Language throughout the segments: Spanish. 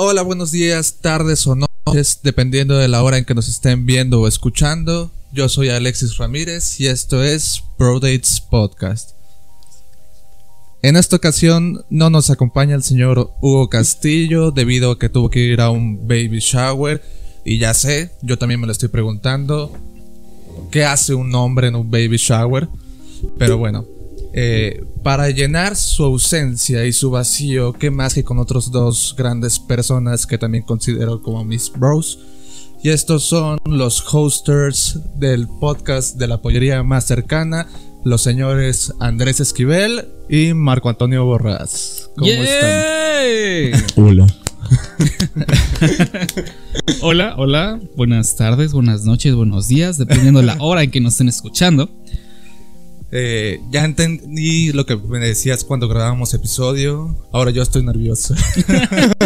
Hola, buenos días, tardes o noches, dependiendo de la hora en que nos estén viendo o escuchando. Yo soy Alexis Ramírez y esto es Dates Podcast. En esta ocasión no nos acompaña el señor Hugo Castillo debido a que tuvo que ir a un baby shower y ya sé, yo también me lo estoy preguntando, ¿qué hace un hombre en un baby shower? Pero bueno, eh, para llenar su ausencia y su vacío, ¿qué más que con otros dos grandes personas que también considero como mis bros? Y estos son los hosters del podcast de la pollería más cercana, los señores Andrés Esquivel y Marco Antonio Borras. ¿Cómo están? Hola. hola, hola. Buenas tardes, buenas noches, buenos días, dependiendo de la hora en que nos estén escuchando. Eh, ya entendí lo que me decías cuando grabábamos episodio. Ahora yo estoy nervioso.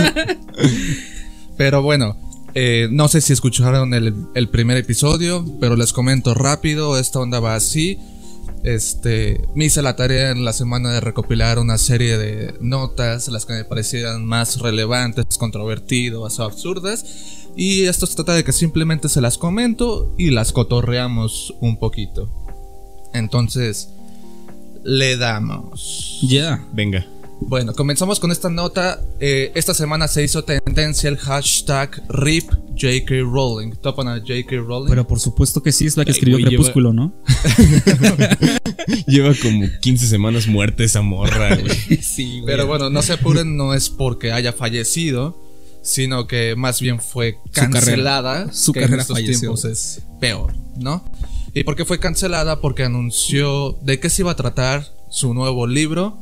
Pero bueno, eh, no sé si escucharon el, primer episodio, pero les comento rápido. Esta onda va así. Este, me hice la tarea en la semana de recopilar una serie de notas, las que me parecieran más relevantes, controvertidas o absurdas. Y esto se trata de que simplemente se las comento y las cotorreamos un poquito. Entonces, le damos. Ya. Venga. Bueno, comenzamos con esta nota. Eh, esta semana se hizo tendencia el hashtag RIP J.K. Rowling. ¿Topan a J.K. Rowling? Pero por supuesto que sí, es la que escribió Crepúsculo, ¿no? lleva como 15 semanas muerta esa morra, güey. sí, güey. Pero bueno, no se apuren, no es porque haya fallecido, sino que más bien fue cancelada. Su carrera, Su carrera tiempos es peor, ¿no? ¿Y por qué fue cancelada? Porque anunció de qué se iba a tratar su nuevo libro.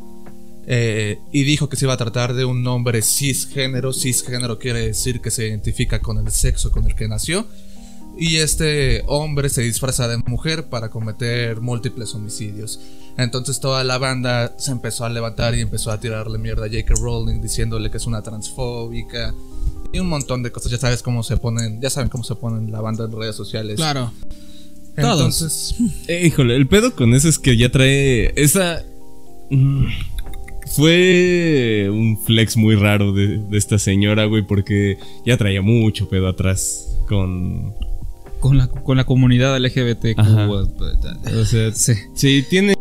Eh, y dijo que se iba a tratar de un hombre cisgénero. Cisgénero quiere decir que se identifica con el sexo con el que nació. Y este hombre se disfraza de mujer para cometer múltiples homicidios. Entonces toda la banda se empezó a levantar y empezó a tirarle mierda a J.K. Rowling diciéndole que es una transfóbica y un montón de cosas. Ya sabes cómo se ponen, ya saben cómo se ponen la banda en redes sociales. Claro. Entonces, eh, híjole, el pedo con eso es que ya trae esa. Mm, fue un flex muy raro de, esta señora, güey, porque ya traía mucho pedo atrás con. Con la, con la comunidad LGBT. O sea, sí. sí, tiene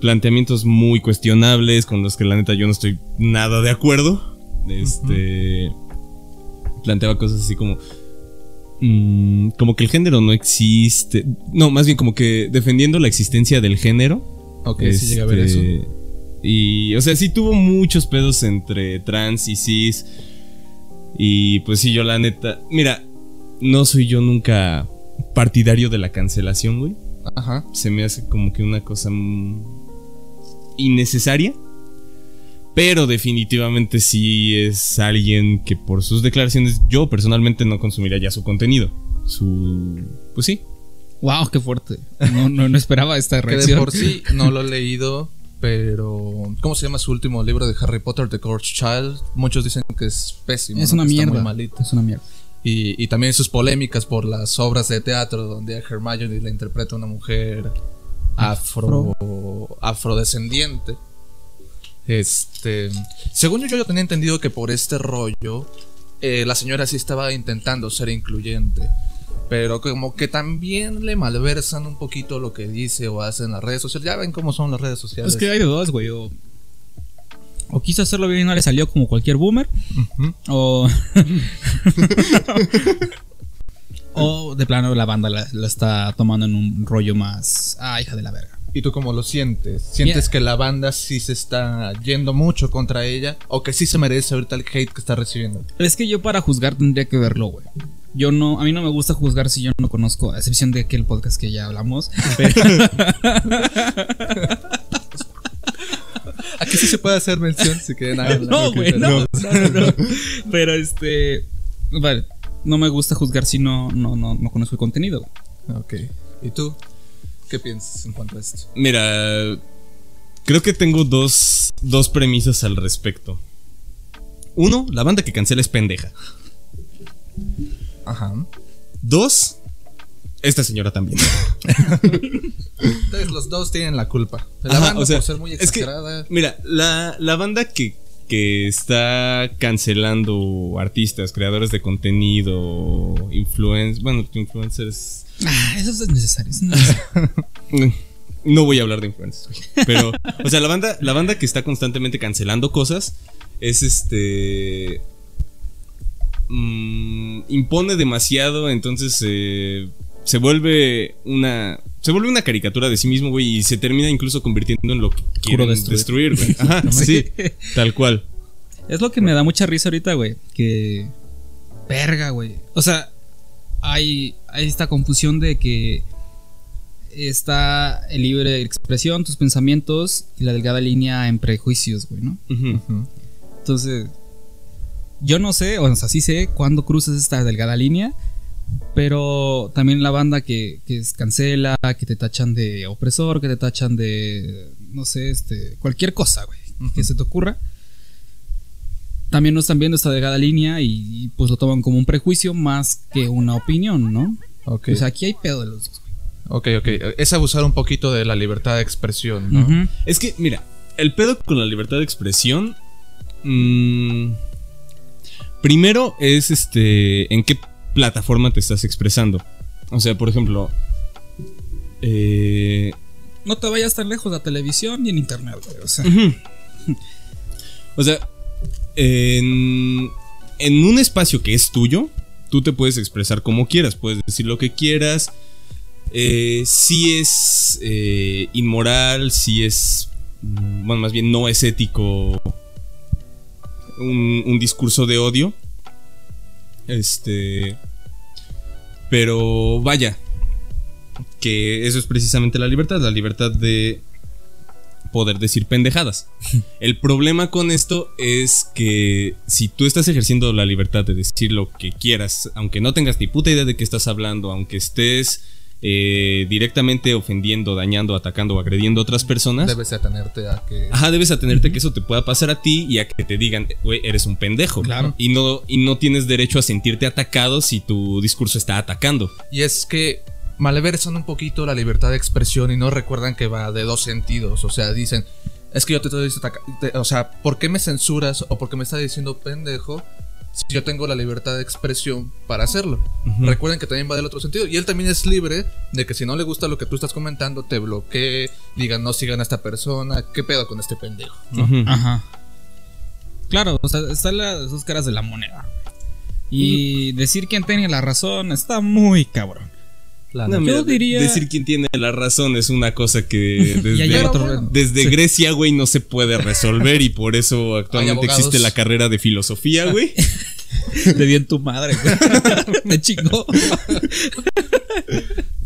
planteamientos muy cuestionables con los que la neta yo no estoy nada de acuerdo. Este. Planteaba cosas así como Mm, como que el género no existe. No, más bien como que defendiendo la existencia del género. Ok, sí llega a ver eso. Este, y, o sea, sí tuvo muchos pedos entre trans y cis. Y pues sí, yo la neta. Mira, no soy yo nunca partidario de la cancelación, güey. Ajá. Se me hace como que una cosa innecesaria. Pero definitivamente sí es alguien que por sus declaraciones yo personalmente no consumiría ya su contenido. Su... Pues sí. Wow, qué fuerte. No, no, esperaba esta reacción. Que de por sí no lo he leído, pero... ¿Cómo se llama su último libro de Harry Potter, The Cursed Child? Muchos dicen que es pésimo. Es una mierda. Es una mierda. Y, y, también sus polémicas por las obras de teatro donde a Hermione la interpreta una mujer afro, afrodescendiente. Este, según yo, yo tenía entendido que por este rollo, eh, la señora sí estaba intentando ser incluyente. Pero como que también le malversan un poquito lo que dice o hace en las redes sociales. Ya ven cómo son las redes sociales. Es que hay de dos, güey. O, quiso hacerlo bien y no le salió como cualquier boomer. O. o de plano la banda la, la, está tomando en un rollo más. Ah, hija de la verga. ¿Y tú cómo lo sientes? ¿Sientes que la banda sí se está yendo mucho contra ella? ¿O que sí se merece ahorita el hate que está recibiendo? Es que yo para juzgar tendría que verlo, güey. Yo no, a mí no me gusta juzgar si yo no conozco, a excepción de aquel podcast que ya hablamos. Aquí sí se puede hacer mención si quieren No, güey, no, no, no, Pero este, vale, no me gusta juzgar si no, no, no, no conozco el contenido. Ok. ¿Y tú? ¿Qué piensas en cuanto a esto? Mira, creo que tengo dos, dos premisas al respecto. Uno, la banda que cancela es pendeja. Ajá. Dos, esta señora también. Entonces los dos tienen la culpa. La banda por ser muy exagerada. mira, la, la, banda que que está cancelando artistas, creadores de contenido, influencers, bueno, influencers. Ah, eso es necesario. eso es necesario. No voy a hablar de influencers, güey. Pero, o sea, la banda, la banda que está constantemente cancelando cosas es este. mm, impone demasiado, entonces eh, se vuelve una. Se vuelve una caricatura de sí mismo, güey, y se termina incluso convirtiendo en lo que quieren destruir. destruir, güey. Ajá, sí, tal cual. Es lo que me da mucha risa ahorita, güey. Que. Verga, güey. O sea, hay, hay esta confusión de que está el libre expresión, tus pensamientos y la delgada línea en prejuicios, güey, ¿no? Entonces, yo no sé, o sea, sí sé cuándo cruzas esta delgada línea, pero también la banda que, que es cancela, que te tachan de opresor, que te tachan de, no sé, este, cualquier cosa, güey, que se te ocurra. También no están viendo esta delgada línea y, y, pues lo toman como un prejuicio más que una opinión, ¿no? Ok. O sea, aquí hay pedo de los dos. ok, ok. Es abusar un poquito de la libertad de expresión, ¿no? Es que, mira, el pedo con la libertad de expresión. mm, primero es este. en qué plataforma te estás expresando. O sea, por ejemplo. eh, No te vayas tan lejos de la televisión ni en internet, güey. O sea, o sea, en, un espacio que es tuyo, tú te puedes expresar como quieras, puedes decir lo que quieras. Eh, si es eh, inmoral, si es, mm, bueno, más bien no es ético un, un discurso de odio. Este, pero vaya, que eso es precisamente la libertad, la libertad de poder decir pendejadas. El problema con esto es que si tú estás ejerciendo la libertad de decir lo que quieras, aunque no tengas ni puta idea de qué estás hablando, aunque estés eh, directamente ofendiendo, dañando, atacando o agrediendo a otras personas, Debes de atenerte a que. Ajá, debes atenerte que eso te pueda pasar a ti y a que te digan, güey, eres un pendejo. Claro. Y no, y no tienes derecho a sentirte atacado si tu discurso está atacando. Y es que malversan un poquito la libertad de expresión y no recuerdan que va de dos sentidos. O sea, dicen, es que yo te estoy atacando. O sea, ¿por qué me censuras o por qué me estás diciendo pendejo? Si yo tengo la libertad de expresión para hacerlo. Recuerden que también va del otro sentido. Y él también es libre de que si no le gusta lo que tú estás comentando, te bloquee, digan no sigan a esta persona. ¿Qué pedo con este pendejo? Ajá. Claro, o sea, están las dos caras de la moneda. Y decir quién tiene la razón está muy cabrón. La No, neta. mira, Yo diría- Decir quién tiene la razón es una cosa que desde, otro- Grecia, güey, no se puede resolver y por eso actualmente existe la carrera de filosofía, güey. Te di en tu madre, güey. Me chingó.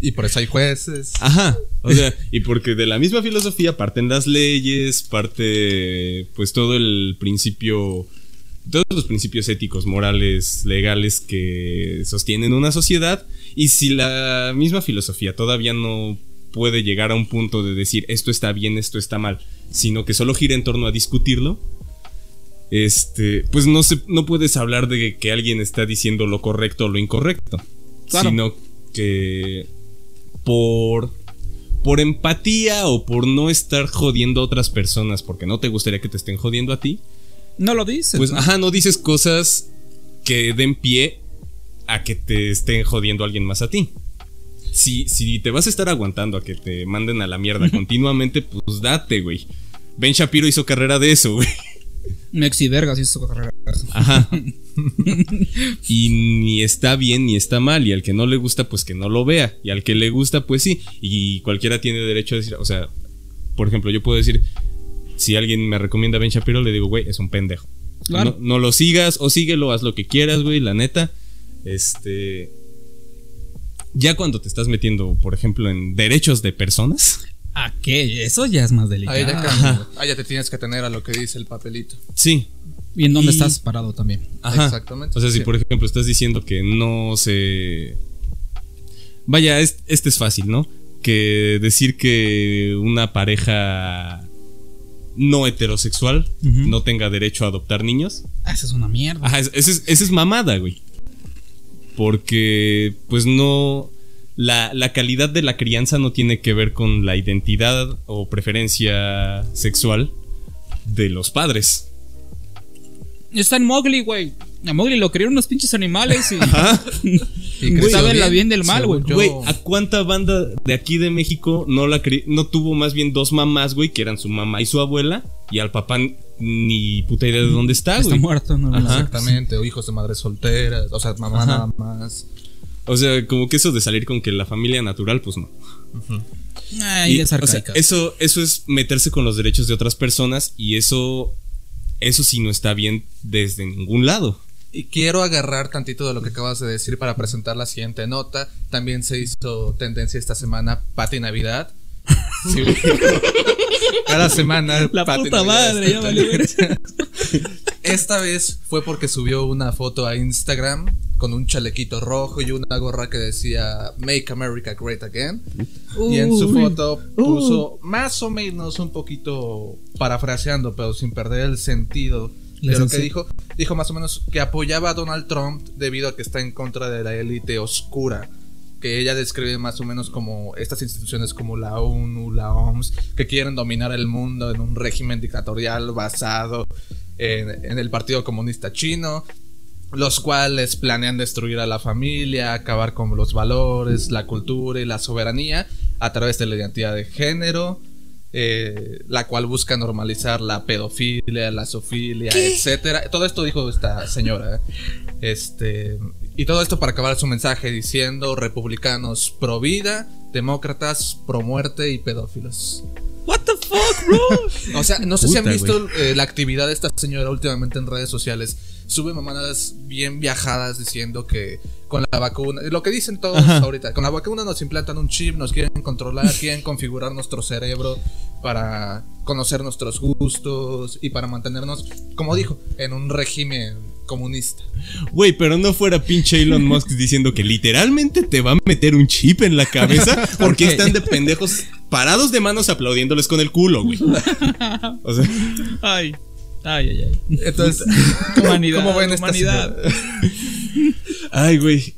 Y por eso hay jueces. Ajá. O sea, y porque de la misma filosofía parten las leyes, parte pues todo el principio, todos los principios éticos, morales, legales que sostienen una sociedad. Y si la misma filosofía todavía no puede llegar a un punto de decir esto está bien, esto está mal, sino que solo gira en torno a discutirlo, este, pues no se, no puedes hablar de que alguien está diciendo lo correcto o lo incorrecto, Claro. sino que por por empatía o por no estar jodiendo a otras personas porque no te gustaría que te estén jodiendo a ti, No lo dices. pues ¿no? ajá, no dices cosas que den pie a que te estén jodiendo a alguien más a ti. Si, si te vas a estar aguantando a que te manden a la mierda continuamente, pues date, güey. Ben Shapiro hizo carrera de eso, güey. Mexi Vergas hizo carrera. Ajá. y ni está bien ni está mal. Y al que no le gusta, pues que no lo vea. Y al que le gusta, pues sí. Y cualquiera tiene derecho a decir, o sea, por ejemplo, yo puedo decir, si alguien me recomienda a Ben Shapiro, le digo, güey, es un pendejo. Claro. No, no lo sigas o síguelo, haz lo que quieras, güey, la neta. Este. Ya cuando te estás metiendo, por ejemplo, en derechos de personas. ¿A qué? Eso ya es más delicado. Ahí ya cambia. Ah, ya te tienes que tener a lo que dice el papelito. Sí, Y en dónde Y- estás parado también. Ajá. Exactamente. O sea, si Sí. por ejemplo estás diciendo que no se. Vaya, es- este es fácil, ¿no? Que decir que una pareja no heterosexual no tenga derecho a adoptar niños. Ah, esa es una mierda. Ajá, es- esa es, esa es mamada, güey. Porque, pues no. La, la calidad de la crianza no tiene que ver con la identidad o preferencia sexual de los padres. está en Mowgli, güey. A Mowgli lo criaron unos pinches animales y, Y que creció saben la bien, del mal, güey. Güey, ¿a cuánta banda de aquí de México no la cri- no tuvo más bien dos mamás, güey, que eran su mamá y su abuela? Y al papá ni puta idea de dónde está, está muerto, no, Ajá. Exactamente, o hijos de madres solteras, o sea, mamá Ajá. nada más. O sea, como que eso de salir con que la familia natural, pues no. Ay, Y, es o sea, arcaica. eso, eso es meterse con los derechos de otras personas y eso, eso sí no está bien desde ningún lado. Y quiero agarrar tantito de lo que acabas de decir para presentar la siguiente nota. También se hizo tendencia esta semana Pati Navidad. Sí. Cada semana. La puta madre, ya valió. Esta vez fue porque subió una foto a Instagram con un chalequito rojo y una gorra que decía Make America Great Again. y en su foto puso más o menos un poquito parafraseando, pero sin perder el sentido de lo que dijo. Dijo más o menos que apoyaba a Donald Trump debido a que está en contra de la élite oscura. Que ella describe más o menos como estas instituciones como la ONU, la OMS, que quieren dominar el mundo en un régimen dictatorial basado en, en el Partido Comunista Chino, los cuales planean destruir a la familia, acabar con los valores, la cultura y la soberanía a través de la identidad de género, eh, la cual busca normalizar la pedofilia, la zoofilia, etcétera. Todo esto dijo esta señora. ¿eh? Este, y todo esto para acabar su mensaje diciendo republicanos pro vida, demócratas pro muerte y pedófilos. What the fuck, bro? O sea, no sé si han visto eh, la actividad de esta señora últimamente en redes sociales. Sube mamadas bien viajadas diciendo que con la vacuna, lo que dicen todos ahorita, con la vacuna nos implantan un chip, nos quieren controlar, quieren configurar nuestro cerebro para conocer nuestros gustos y para mantenernos, como dijo, en un régimen comunista. Güey, pero no fuera pinche Elon Musk diciendo que literalmente te va a meter un chip en la cabeza porque están de pendejos parados de manos aplaudiéndoles con el culo, güey. O sea, Ay, ay, ay, ay. Entonces, Humanidad, ¿cómo ven esta humanidad. señora? ay, güey.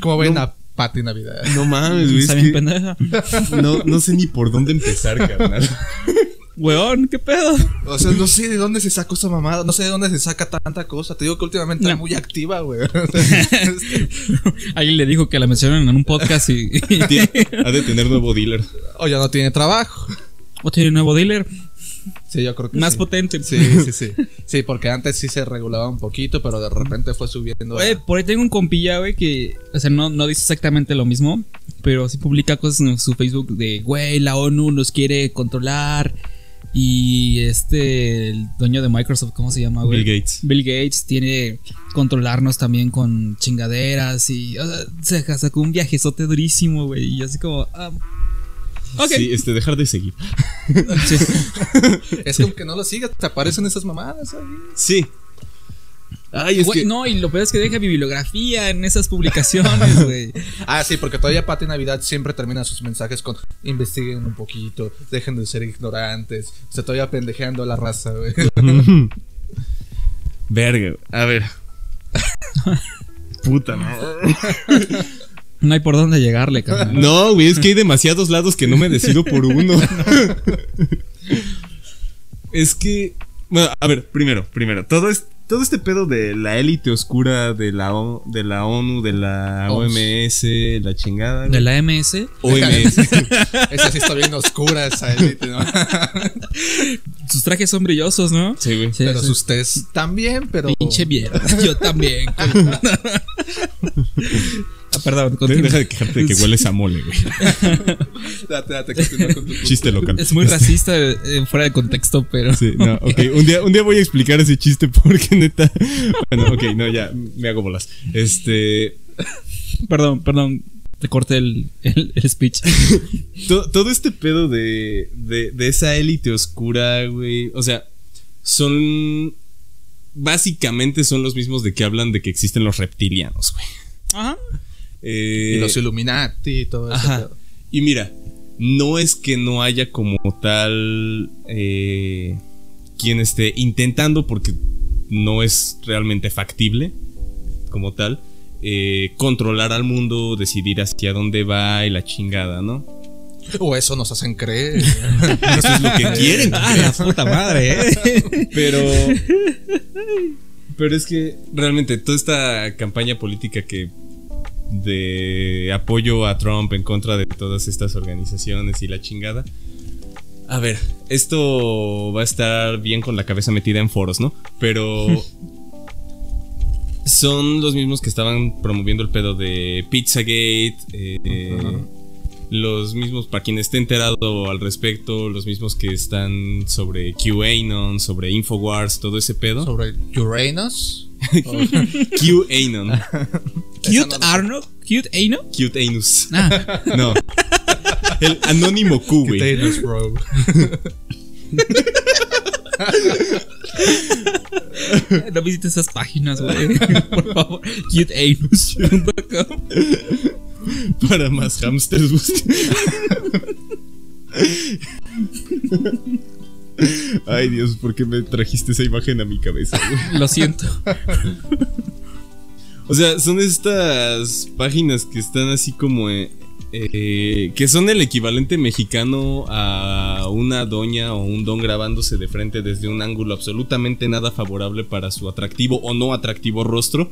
¿Cómo ven a Pati Navidad? No mames, güey. es Está bien que pendeja. no, no sé ni por dónde empezar, carnal. Weón, ¿qué pedo? O sea, no sé de dónde se sacó esa mamada, no sé de dónde se saca tanta cosa. Te digo que últimamente No. está muy activa, güey. Alguien le dijo que la mencionaron en un podcast y. Tiene- Ha de tener nuevo dealer. o ya no tiene trabajo. o tiene nuevo dealer. Sí, yo creo que Más sí. potente. Sí, sí, sí. Sí, porque antes sí se regulaba un poquito, pero de repente fue subiendo. a- Güey, por ahí tengo un compilla, güey, que, o sea, no, no dice exactamente lo mismo, pero sí publica cosas en su Facebook de, güey, la ONU nos quiere controlar y este, el dueño de Microsoft, ¿cómo se llama, güey? Bill Gates. Bill Gates tiene controlarnos también con chingaderas y, o sea, se sacó un viajezote durísimo, güey, y así como, ah. Sí, este, dejar de seguir. Sí. Es como que no lo sigas, te aparecen esas mamadas ahí. Sí. Ay, es Güey, que. no, y lo peor es que deja bibliografía en esas publicaciones, güey. Ah, sí, porque todavía Pati Navidad siempre termina sus mensajes con investiguen un poquito, dejen de ser ignorantes. O sea, todavía pendejeando a la raza, güey. Verga, a ver. Puta, no. No hay por dónde llegarle, carnal. No, güey, es que hay demasiados lados que no me decido por uno. es que. Bueno, a ver, primero, primero. Todo, es, todo este pedo de la élite oscura de la, O- de la ONU, de la OMS. La chingada. De la MS, OMS. Esa sí está bien oscura, esa élite, ¿no? sus trajes son brillosos, ¿no? Sí, güey. Sí, pero sí. sus test también, pero. Pinche mierda. Yo también. ah, perdón, continúa. Deja de quejarte de que hueles a mole, güey. Date, date, continúa con tu Chiste local. Es muy racista eh, fuera de contexto, pero. Sí, no, ok. Un día, un día voy a explicar ese chiste porque neta. Bueno, ok, no, ya, me hago bolas. Este. Perdón, perdón. Te corté el, el, el speech. to- todo este pedo de, de, de esa élite oscura, güey. O sea, son. Básicamente son los mismos de que hablan de que existen los reptilianos, güey. Ajá. Eh, Y los Illuminati y todo eso. Ajá. Y mira, no es que no haya como tal eh, quien esté intentando, porque no es realmente factible como tal, eh, controlar al mundo, decidir hacia dónde va y la chingada, ¿no? O eso nos hacen creer. Eso es lo que quieren. Ah, la puta madre, eh. Pero Pero es que realmente toda esta campaña política que de apoyo a Trump en contra de todas estas organizaciones y la chingada. A ver, esto va a estar bien con la cabeza metida en foros, ¿no? Pero son los mismos que estaban promoviendo el pedo de Pizzagate, eh, los mismos, para quien esté enterado al respecto, los mismos que están sobre QAnon, sobre Infowars, todo ese pedo. Sobre Uranus. QAnon. Cute Arno, Cute Aino. Cute Anus. Ah, No. El anónimo Q, güey. Potatoes, bro. no visites esas páginas, güey. Por favor. Cuteanus.com. Para más hamsters. Ay, Dios, ¿por qué me trajiste esa imagen a mi cabeza? Lo siento. O sea, son estas páginas que están así como. eh, eh, que son el equivalente mexicano a una doña o un don grabándose de frente desde un ángulo absolutamente nada favorable para su atractivo o no atractivo rostro.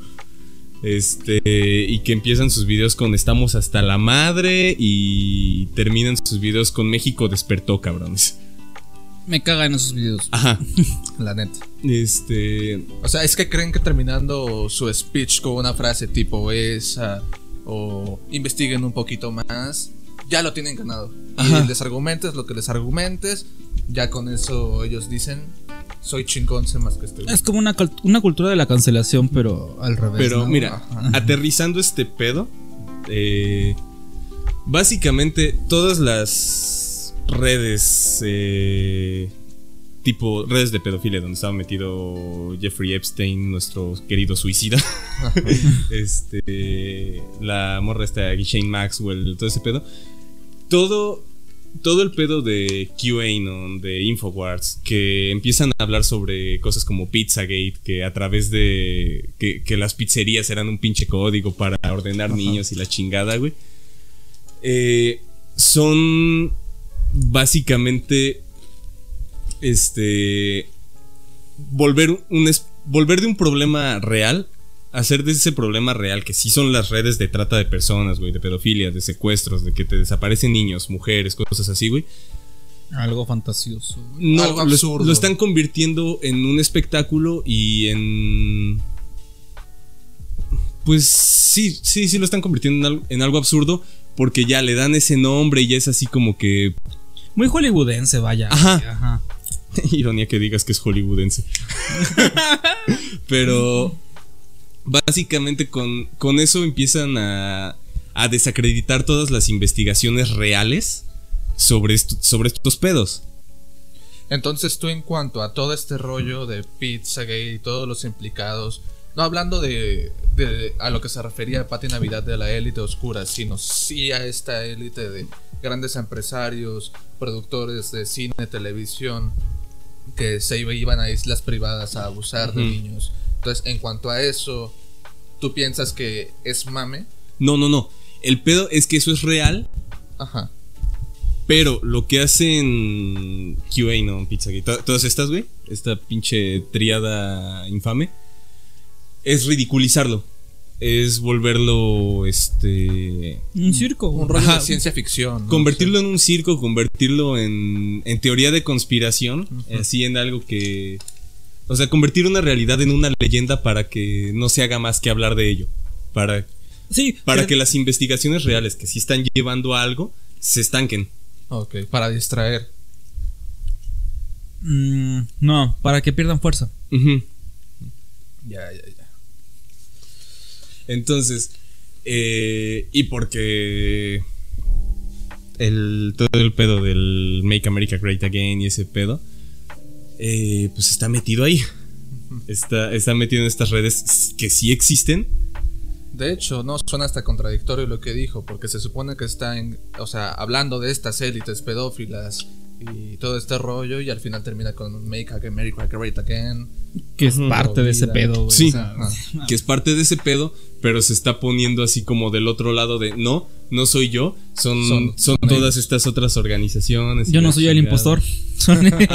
Este, y que empiezan sus videos con estamos hasta la madre y terminan sus videos con México despertó, cabrones. Me cagan esos videos. Ajá. La neta. Este, O sea, es que creen que terminando su speech con una frase tipo esa o investiguen un poquito más, ya lo tienen ganado. Ajá. Y les argumentes lo que les argumentes, ya con eso ellos dicen, soy chingón, sé más que este güey". Es como una, una cultura de la cancelación, pero al revés. Pero ¿no? mira, Ajá. aterrizando este pedo, eh, básicamente todas las redes, eh, tipo redes de pedofilia, donde estaba metido Jeffrey Epstein, nuestro querido suicida, este, la morra esta Shane Maxwell, todo ese pedo, todo todo el pedo de QAnon, de Infowars, que empiezan a hablar sobre cosas como Pizzagate, que a través de. que, que las pizzerías eran un pinche código para ordenar niños y la chingada, güey. Eh, son básicamente. Este. Volver un. volver de un problema real. Hacer de ese problema real, que sí son las redes de trata de personas, güey, de pedofilia, de secuestros, de que te desaparecen niños, mujeres, cosas así, güey. Algo fantasioso. güey. No, Algo absurdo. lo están convirtiendo en un espectáculo y en. Pues sí, sí, sí lo están convirtiendo en algo, en algo absurdo porque ya le dan ese nombre y es así como que. Muy hollywoodense, vaya. Ajá. Ironía que digas que es hollywoodense. Pero básicamente con, con eso empiezan a, a desacreditar todas las investigaciones reales sobre, esto- sobre estos pedos. Entonces tú en cuanto a todo este rollo de Pizzagate y todos los implicados, no hablando de, de- a lo que se refería Pati Navidad de la élite oscura, sino sí a esta élite de grandes empresarios, productores de cine, televisión, que se iban a islas privadas a abusar de niños. Entonces, en cuanto a eso, ¿tú piensas que es mame? No, no, no. El pedo es que eso es real, Ajá. pero lo que hacen QAnon, Pizzagate, to- todas estas, güey, esta pinche triada infame, es ridiculizarlo. Es volverlo, este... Un circo. Un rollo Ajá. de ciencia ficción. ¿no? Convertirlo en un circo, convertirlo en, en teoría de conspiración, así en algo que... O sea, convertir una realidad en una leyenda para que no se haga más que hablar de ello. Para, Sí, para pero- que las investigaciones reales que sí están llevando a algo se estanquen. Ok, para distraer. Mm, no, para que pierdan fuerza. Ya, ya. Entonces, eh, y porque el, todo el pedo del Make America Great Again y ese pedo, eh, pues está metido ahí. Está, está metido en estas redes que sí existen. De hecho, no suena hasta contradictorio lo que dijo, porque se supone que está en, o sea, hablando de estas élites pedófilas y todo este rollo y al final termina con Make America Great Again. Que es parte de ese pedo, güey. Sí. o sea, Ajá. que es parte de ese pedo, pero se está poniendo así como del otro lado de no, no soy yo, son, Son- son, son todas estas otras organizaciones. yo no soy el impostor. Son ellos.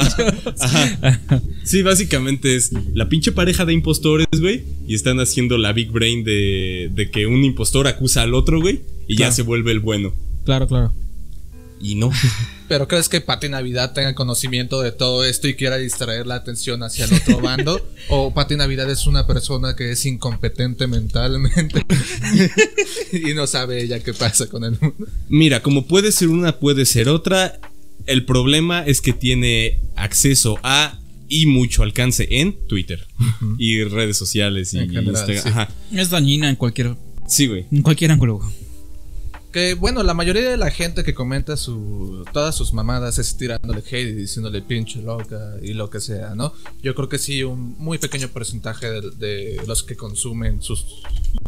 Ajá. Sí, básicamente es la pinche pareja de impostores, güey, y están haciendo la big brain de, de que un impostor acusa al otro, güey, y Claro. ya se vuelve el bueno. Claro, claro. Y no. Pero ¿crees que Pati Navidad tenga conocimiento de todo esto y quiera distraer la atención hacia el otro bando? ¿O Pati Navidad es una persona que es incompetente mentalmente y no sabe ella qué pasa con el mundo? Mira, como puede ser una, puede ser otra. El problema es que tiene acceso a y mucho alcance en Twitter y redes sociales y En general, Instagram. sí. Ajá. Es dañina en cualquier, Sí, güey. en cualquier ángulo. Que bueno, la mayoría de la gente que comenta su, todas sus mamadas es tirándole hate y diciéndole pinche loca y lo que sea, ¿no? Yo creo que sí, un muy pequeño porcentaje de, de los que consumen sus,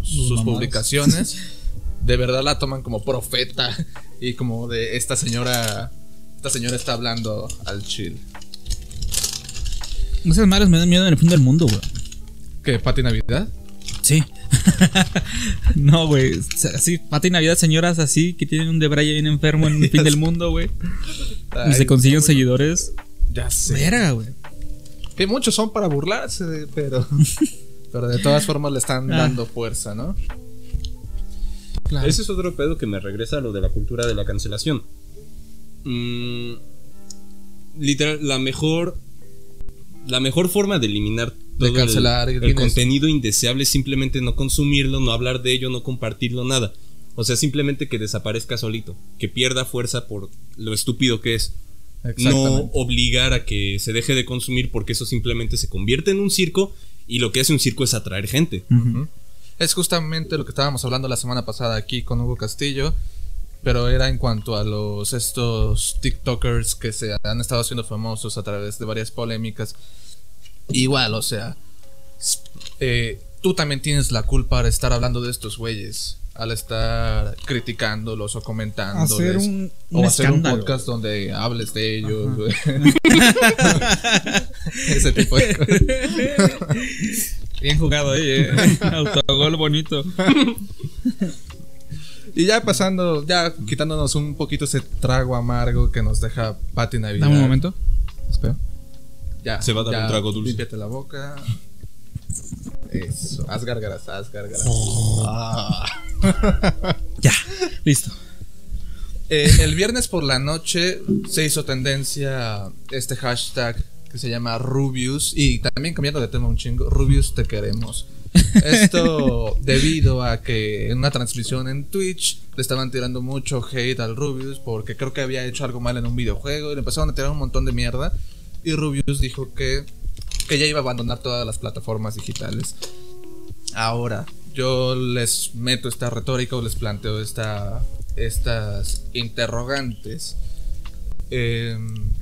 sus mamadas. publicaciones de verdad la toman como profeta y como de esta señora, esta señora está hablando al chill. Esas madres me dan miedo en el fin del mundo, güey. ¿Qué, Pati Navidad? Sí. no, güey. Así, Pati Navidad, señoras así que tienen un debraye bien enfermo en el fin del mundo, güey. Y se consiguen seguidores. Ya sé. Verga, güey. Que muchos son para burlarse, pero, pero de todas formas le están Ah. dando fuerza, ¿no? Claro. Ese es otro pedo que me regresa a lo de la cultura de la cancelación. Mm, literal, la mejor. La mejor forma de eliminar todo el- cancelar, el, ¿quién es? contenido indeseable es simplemente no consumirlo, no hablar de ello, no compartirlo, nada. O sea, simplemente que desaparezca solito, que pierda fuerza por lo estúpido que es. No obligar a que se deje de consumir porque eso simplemente se convierte en un circo y lo que hace un circo es atraer gente. Es justamente lo que estábamos hablando la semana pasada aquí con Hugo Castillo, pero era en cuanto a los estos TikTokers que se han estado haciendo famosos a través de varias polémicas. Igual, o sea, eh, tú también tienes la culpa de estar hablando de estos güeyes, al estar criticándolos o comentándoles. Hacer un, o hacer escándalo. un podcast donde hables de ellos. Ese tipo de cosas. Bien jugado ahí, eh. Autogol bonito. Y ya pasando, ya quitándonos un poquito ese trago amargo que nos deja Pati Navidad. Dame un momento. Espera. Ya. Se va a dar ya, un trago dulce. Límpiate la boca. Eso. Haz gárgaras, haz gárgaras. Ah. Ya, listo. Eh, el viernes por la noche se hizo tendencia este hashtag que se llama Rubius. Y también cambiando de tema un chingo, Rubius te queremos. Esto debido a que en una transmisión en Twitch le estaban tirando mucho hate al Rubius porque creo que había hecho algo mal en un videojuego y le empezaron a tirar un montón de mierda. Y Rubius dijo que, que ya iba a abandonar todas las plataformas digitales. Ahora, yo les meto esta retórica o les planteo esta, estas interrogantes. Em,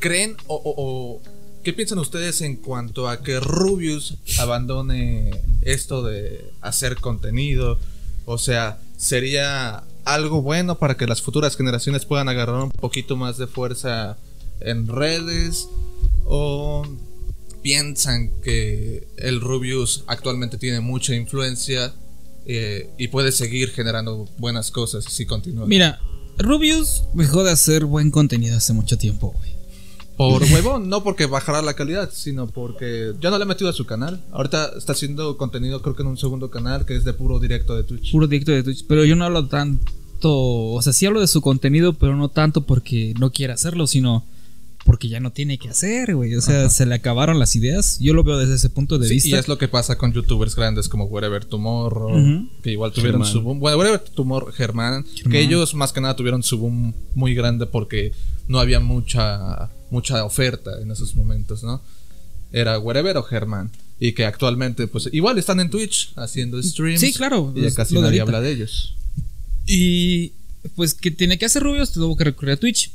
¿Creen o, qué piensan ustedes en cuanto a que Rubius abandone esto de hacer contenido? O sea, ¿sería algo bueno para que las futuras generaciones puedan agarrar un poquito más de fuerza en redes? ¿O piensan que el Rubius actualmente tiene mucha influencia eh, y puede seguir generando buenas cosas si continúa? Mira, Rubius dejó de hacer buen contenido hace mucho tiempo, güey. Por huevón, no porque bajará la calidad, sino porque ya no le he metido a su canal. Ahorita está haciendo contenido, creo que en un segundo canal que es de puro directo de Twitch. Puro directo de Twitch. Pero yo no hablo tanto. O sea, sí hablo de su contenido, pero no tanto porque no quiere hacerlo, sino porque ya no tiene que hacer, güey. O sea, se le acabaron las ideas. Yo lo veo desde ese punto de Sí, vista. y es lo que pasa con youtubers grandes como Wherever Tomorrow, que igual tuvieron su boom. Bueno, Wherever Tomorrow, Germán, Germán. que ellos más que nada tuvieron su boom muy grande porque no había mucha mucha oferta en esos momentos, ¿no? Era Wherever o Germán. Y que actualmente, pues, igual están en Twitch haciendo streams. Sí, claro, Y ya casi nadie ahorita. habla de ellos. Y pues que tiene que hacer Rubius, tuvo que recurrir a Twitch.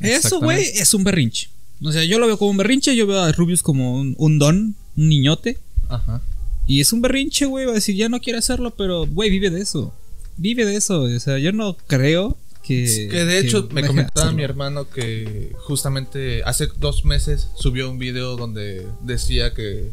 Eso, güey, es un berrinche. O sea, yo lo veo como un berrinche, yo veo a Rubius como un, un don, un niñote. Ajá. Y es un berrinche, güey, va a decir, ya no quiere hacerlo, pero, güey, vive de eso. Vive de eso. O sea, yo no creo que. Que de hecho me comentaba mi hermano que justamente hace dos meses subió un video donde decía que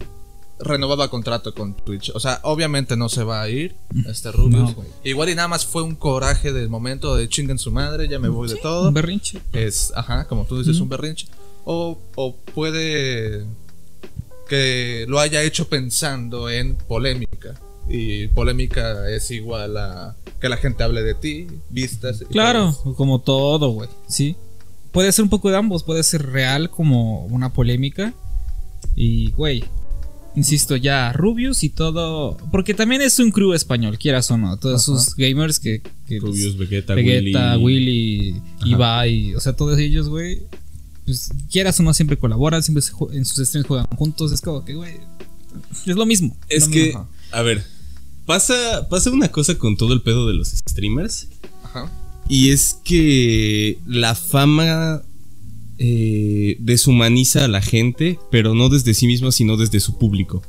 renovaba contrato con Twitch. O sea, obviamente no se va a ir este Rubius. No. Igual y nada más fue un coraje del momento de chinguen su madre, ya me voy de todo. Un berrinche. Es, ajá, como tú dices, un berrinche. O, o puede que lo haya hecho pensando en polémica. Y polémica es igual a que la gente hable de ti, vistas. y Claro, todo como todo, güey. Sí. Puede ser un poco de ambos. Puede ser real como una polémica. Y, güey. Insisto, ya, Rubius y todo. Porque también es un crew español, quieras o no. Todos Ajá. esos gamers que. que Rubius, Vegeta, Vegeta, Willy. Willy, Ibai. O sea, todos ellos, güey. Pues quieras o no, siempre colaboran. Siempre se en sus streams juegan juntos. Es como que, güey. Es lo mismo. Es lo que, mismo. a ver, pasa, pasa una cosa con todo el pedo de los streamers. Ajá. Y es que la fama eh, deshumaniza a la gente, pero no desde sí misma, sino desde su público.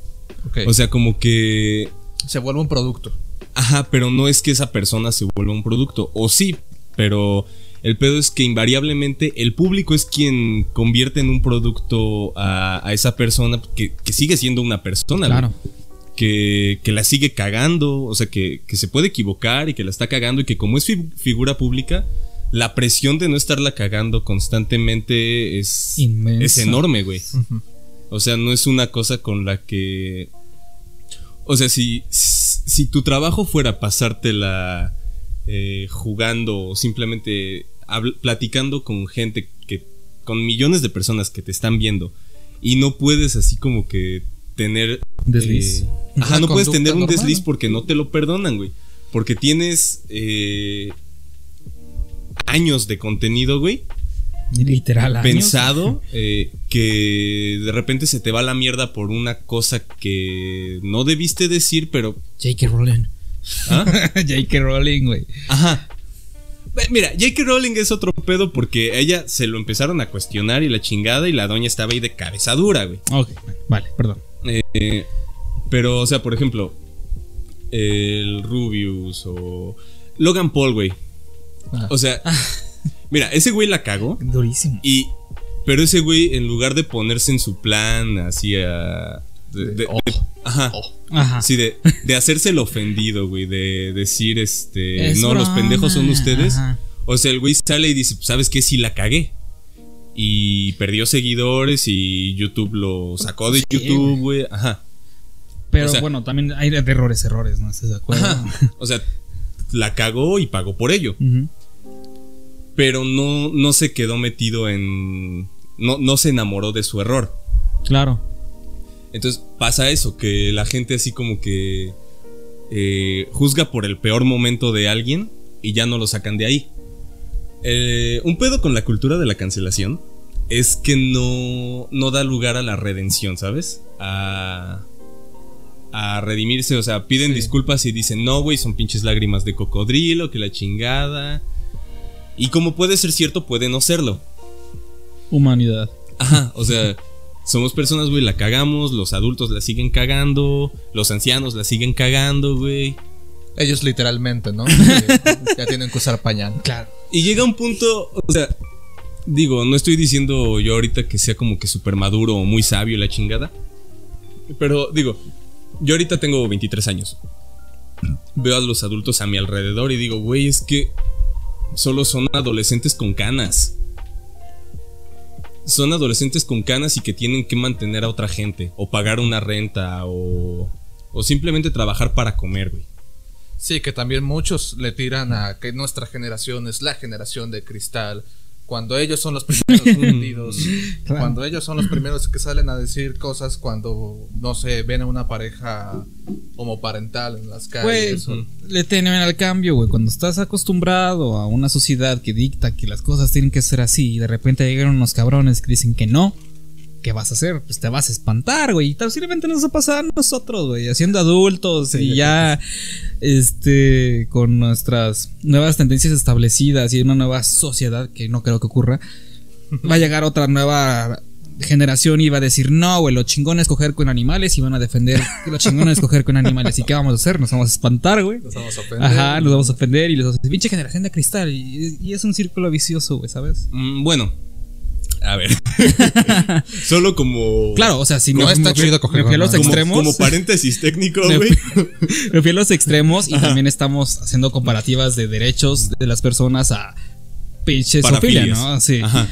O sea, como que... se vuelve un producto. Ajá, pero no es que esa persona se vuelva un producto. O sí, pero el pedo es que invariablemente el público es quien convierte en un producto a, a esa persona que, que sigue siendo una persona. Claro. que, que la sigue cagando, o sea, que, que se puede equivocar y que la está cagando y que como es fi- figura pública, la presión de no estarla cagando constantemente es, Inmensa. es enorme, güey. O sea, no es una cosa con la que... O sea, si, si tu trabajo fuera pasártela eh, jugando o simplemente platicando con gente que... con millones de personas que te están viendo y no puedes así como que tener... Desliz. eh, ajá, no puedes tener un normal. desliz porque no te lo perdonan, güey. Porque tienes eh, años de contenido, güey Literal. años. pensado eh, que de repente se te va la mierda por una cosa que no debiste decir, pero. J.K. Rowling. ¿ah? J.K. Rowling, güey. Ajá. Mira, J.K. Rowling es otro pedo porque a ella se lo empezaron a cuestionar y la chingada y la doña estaba ahí de cabeza dura, güey. Ok, vale, perdón. Eh, pero, o sea, por ejemplo, el Rubius o Logan Paul, güey. Ah. O sea, mira, ese güey la cagó. Durísimo. Y. Pero ese güey, en lugar de ponerse en su plan, así a. de- de- Oh. de- ajá. Ajá. Sí, de, de hacerse el ofendido, güey. De decir, este. Es no, los pendejos son ustedes. ajá. O sea, el güey sale y dice, ¿sabes qué? Sí la cagué. Y perdió seguidores y YouTube lo sacó de Sí, YouTube, güey. Ajá. Pero o sea- bueno, también hay de errores, errores, ¿no? ¿Estás de acuerdo? Ajá. O sea, la cagó y pagó por ello. Pero no, no se quedó metido en. No, no se enamoró de su error. Claro. Entonces pasa eso, que la gente así como que eh, juzga por el peor momento de alguien y ya no lo sacan de ahí. Eh, un pedo con la cultura de la cancelación es que no, no da lugar a la redención, ¿sabes? A, a redimirse, o sea, piden Sí. disculpas y dicen, no, güey, son pinches lágrimas de cocodrilo, que la chingada. Y como puede ser cierto, puede no serlo. Humanidad. Ajá, o sea, somos personas, güey, la cagamos, los adultos la siguen cagando, los ancianos la siguen cagando, güey. Ellos literalmente, ¿no? Ya tienen que usar pañal. Claro. Y llega un punto, o sea, digo, no estoy diciendo yo ahorita que sea como que súper maduro o muy sabio la chingada. Pero digo, yo ahorita tengo 23 años. Veo a los adultos a mi alrededor y digo, güey, es que solo son adolescentes con canas. Son adolescentes con canas y que tienen que mantener a otra gente, o pagar una renta, o, o simplemente trabajar para comer, güey. Sí, que también muchos le tiran a que nuestra generación es la generación de cristal. Cuando ellos son los primeros Claro. cuando ellos son los primeros que salen a decir cosas cuando, no sé, ven a una pareja homoparental en las calles. o- le tienen al cambio, güey. Cuando estás acostumbrado a una sociedad que dicta que las cosas tienen que ser así y de repente llegan unos cabrones que dicen que no, ¿qué vas a hacer? Pues te vas a espantar, güey. Y posiblemente nos va a pasar a nosotros, güey, haciendo adultos y ya, este, con nuestras nuevas tendencias establecidas y una nueva sociedad que no creo que ocurra, va a llegar otra nueva generación iba a decir, no, güey, lo chingón es coger con animales y van a defender que lo chingón es coger con animales. ¿Y qué vamos a hacer? Nos vamos a espantar, güey. Nos vamos a ofender. Ajá, nos vamos a ofender y les vamos a decir, pinche generación de cristal. Y, y es un círculo vicioso, güey, ¿sabes? Mm, bueno, a ver. Solo como. Claro, o sea, si No está chido coger me fui a los extremos. como paréntesis técnico, güey. me fui a los extremos y también estamos haciendo comparativas de derechos de las personas a pinche zoofilia, Parafilias. ¿no? Sí. Ajá.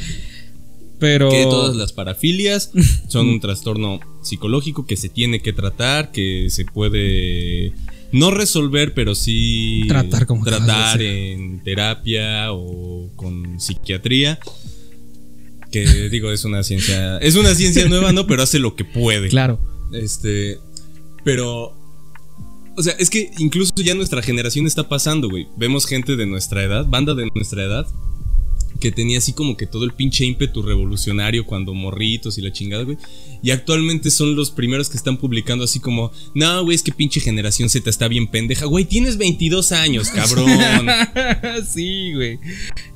Pero. Que todas las parafilias son un trastorno psicológico que se tiene que tratar, que se puede no resolver, pero sí Tratar, como tratar en terapia o con psiquiatría. Que digo, es una ciencia. Es una ciencia nueva, ¿no? Pero hace lo que puede. Claro. Este. Pero. O sea, es que incluso ya nuestra generación está pasando, güey. Vemos gente de nuestra edad, banda de nuestra edad, que tenía así como que todo el pinche ímpetu revolucionario cuando morritos y la chingada, güey. Y actualmente son los primeros que están publicando así como, no, güey, es que pinche generación Z está bien pendeja. Güey, tienes 22 años, cabrón. sí, güey.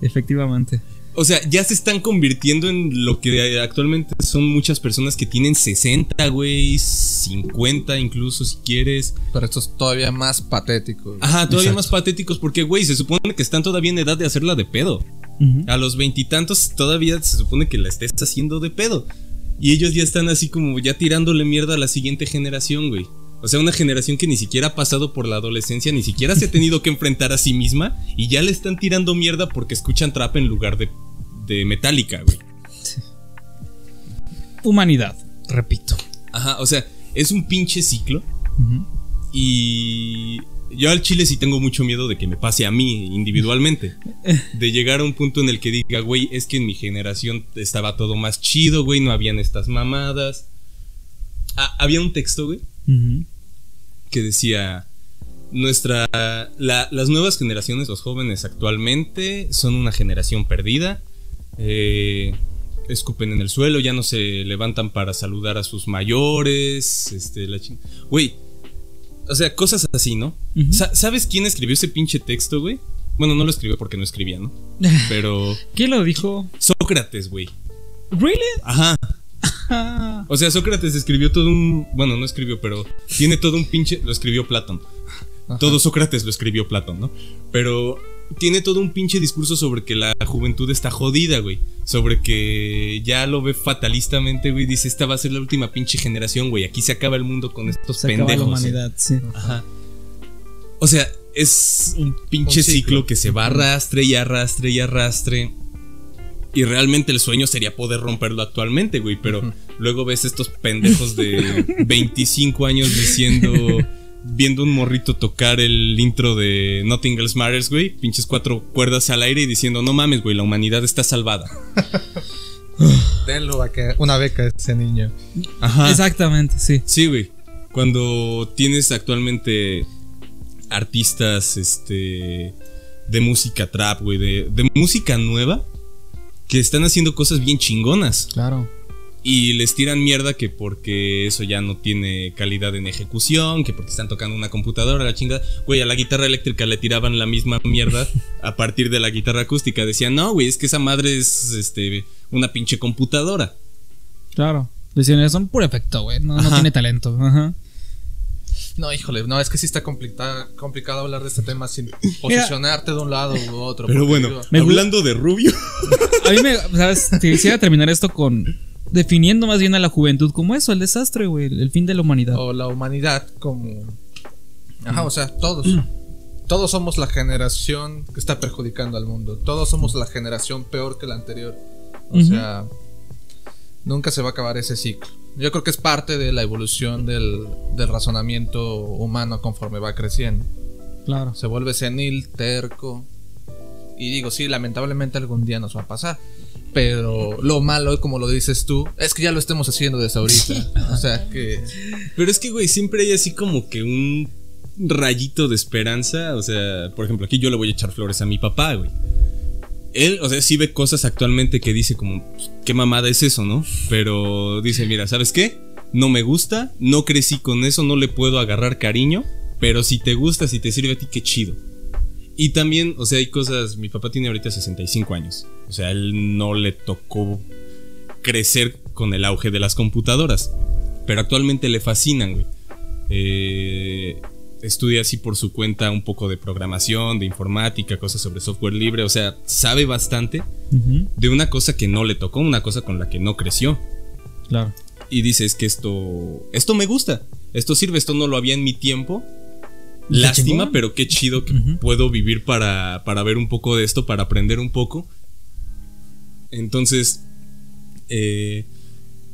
Efectivamente. O sea, ya se están convirtiendo en lo que actualmente son muchas personas que tienen 60, güey, 50 incluso si quieres. Pero esto es todavía más patético. Ajá, todavía Exacto. más patéticos porque, güey, se supone que están todavía en edad de hacerla de pedo. A los veintitantos todavía se supone que la estés haciendo de pedo. Y ellos ya están así como ya tirándole mierda a la siguiente generación, güey. O sea, una generación que ni siquiera ha pasado por la adolescencia, ni siquiera se ha tenido que enfrentar a sí misma y ya le están tirando mierda porque escuchan trap en lugar de, de Metallica, güey. Humanidad, repito. Ajá, o sea, es un pinche ciclo. Y yo al chile sí tengo mucho miedo de que me pase a mí individualmente. De llegar a un punto en el que diga, güey, es que en mi generación estaba todo más chido, güey, no habían estas mamadas. Ah, había un texto, güey, que decía, nuestra, la- las nuevas generaciones, los jóvenes actualmente, son una generación perdida. Eh, escupen en el suelo, ya no se levantan para saludar a sus mayores. Este, la ching- Güey, o sea, cosas así, ¿no? Sa- ¿Sabes quién escribió ese pinche texto, güey? Bueno, no lo escribió porque no escribía, ¿no? Pero ¿Quién lo dijo? Sócrates, güey. ¿Really? Ajá. O sea, Sócrates escribió todo un. Bueno, no escribió, pero tiene todo un pinche. Lo escribió Platón. Todo Sócrates lo escribió Platón, ¿no? Pero tiene todo un pinche discurso sobre que la juventud está jodida, güey. Sobre que ya lo ve fatalistamente, güey. Dice: Esta va a ser la última pinche generación, güey. Aquí se acaba el mundo con estos se acaba la pendejos. humanidad, sí. Ajá. O sea, es un pinche Un ciclo. ciclo. que se va arrastre y arrastre y arrastre. Y realmente el sueño sería poder romperlo actualmente, güey. Pero luego ves estos pendejos de 25 años diciendo. Viendo un morrito tocar el intro de Nothing Else Matters, güey. Pinches cuatro cuerdas al aire y diciendo: No mames, güey, la humanidad está salvada. Denlo a que una beca a ese niño. Ajá. Exactamente, sí. Sí, güey. Cuando tienes actualmente artistas este de música trap, güey, de, de música nueva que están haciendo cosas bien chingonas Claro. Y les tiran mierda que porque eso ya no tiene calidad en ejecución, que porque están tocando una computadora, la chingada. Güey, a la guitarra eléctrica le tiraban la misma mierda a partir de la guitarra acústica. Decían, no, güey, es que esa madre es este, una pinche computadora. Claro. Decían, son por efecto, güey. No, tiene talento. Ajá. No, híjole, no, es que sí está complicado, complicado hablar de este tema sin posicionarte de un lado u otro. Pero bueno, digo, hablando de Rubio. A mí me, ¿sabes? Te quisiera terminar esto con definiendo más bien a la juventud como eso, el desastre, güey, el fin de la humanidad. o la humanidad como... Ajá, o sea, todos. Todos somos la generación que está perjudicando al mundo. Todos somos la generación peor que la anterior. O sea, nunca se va a acabar ese ciclo. Yo creo que es parte de la evolución del, del razonamiento humano conforme va creciendo. Claro. Se vuelve senil, terco. Y digo, sí, lamentablemente algún día nos va a pasar. Pero lo malo, como lo dices tú, es que ya lo estemos haciendo desde ahorita. O sea que. Pero es que, güey, siempre hay así como que un rayito de esperanza. O sea, por ejemplo, aquí yo le voy a echar flores a mi papá, güey. Él, o sea, sí ve cosas actualmente que dice como, pues, qué mamada es eso, ¿no? Pero dice, mira, ¿sabes qué? No me gusta, no crecí con eso, no le puedo agarrar cariño, pero si te gusta, si te sirve a ti, qué chido. Y también, o sea, hay cosas, mi papá tiene ahorita 65 años, o sea, él no le tocó crecer con el auge de las computadoras. Pero actualmente le fascinan, güey. Eh, estudia así por su cuenta un poco de programación, de informática, cosas sobre software libre. O sea, sabe bastante de una cosa que no le tocó, una cosa con la que no creció. Claro. Y dice, es que esto, esto me gusta, esto sirve, esto no lo había en mi tiempo. Lástima, pero qué chido que puedo vivir para, para ver un poco de esto, para aprender un poco. Entonces, eh,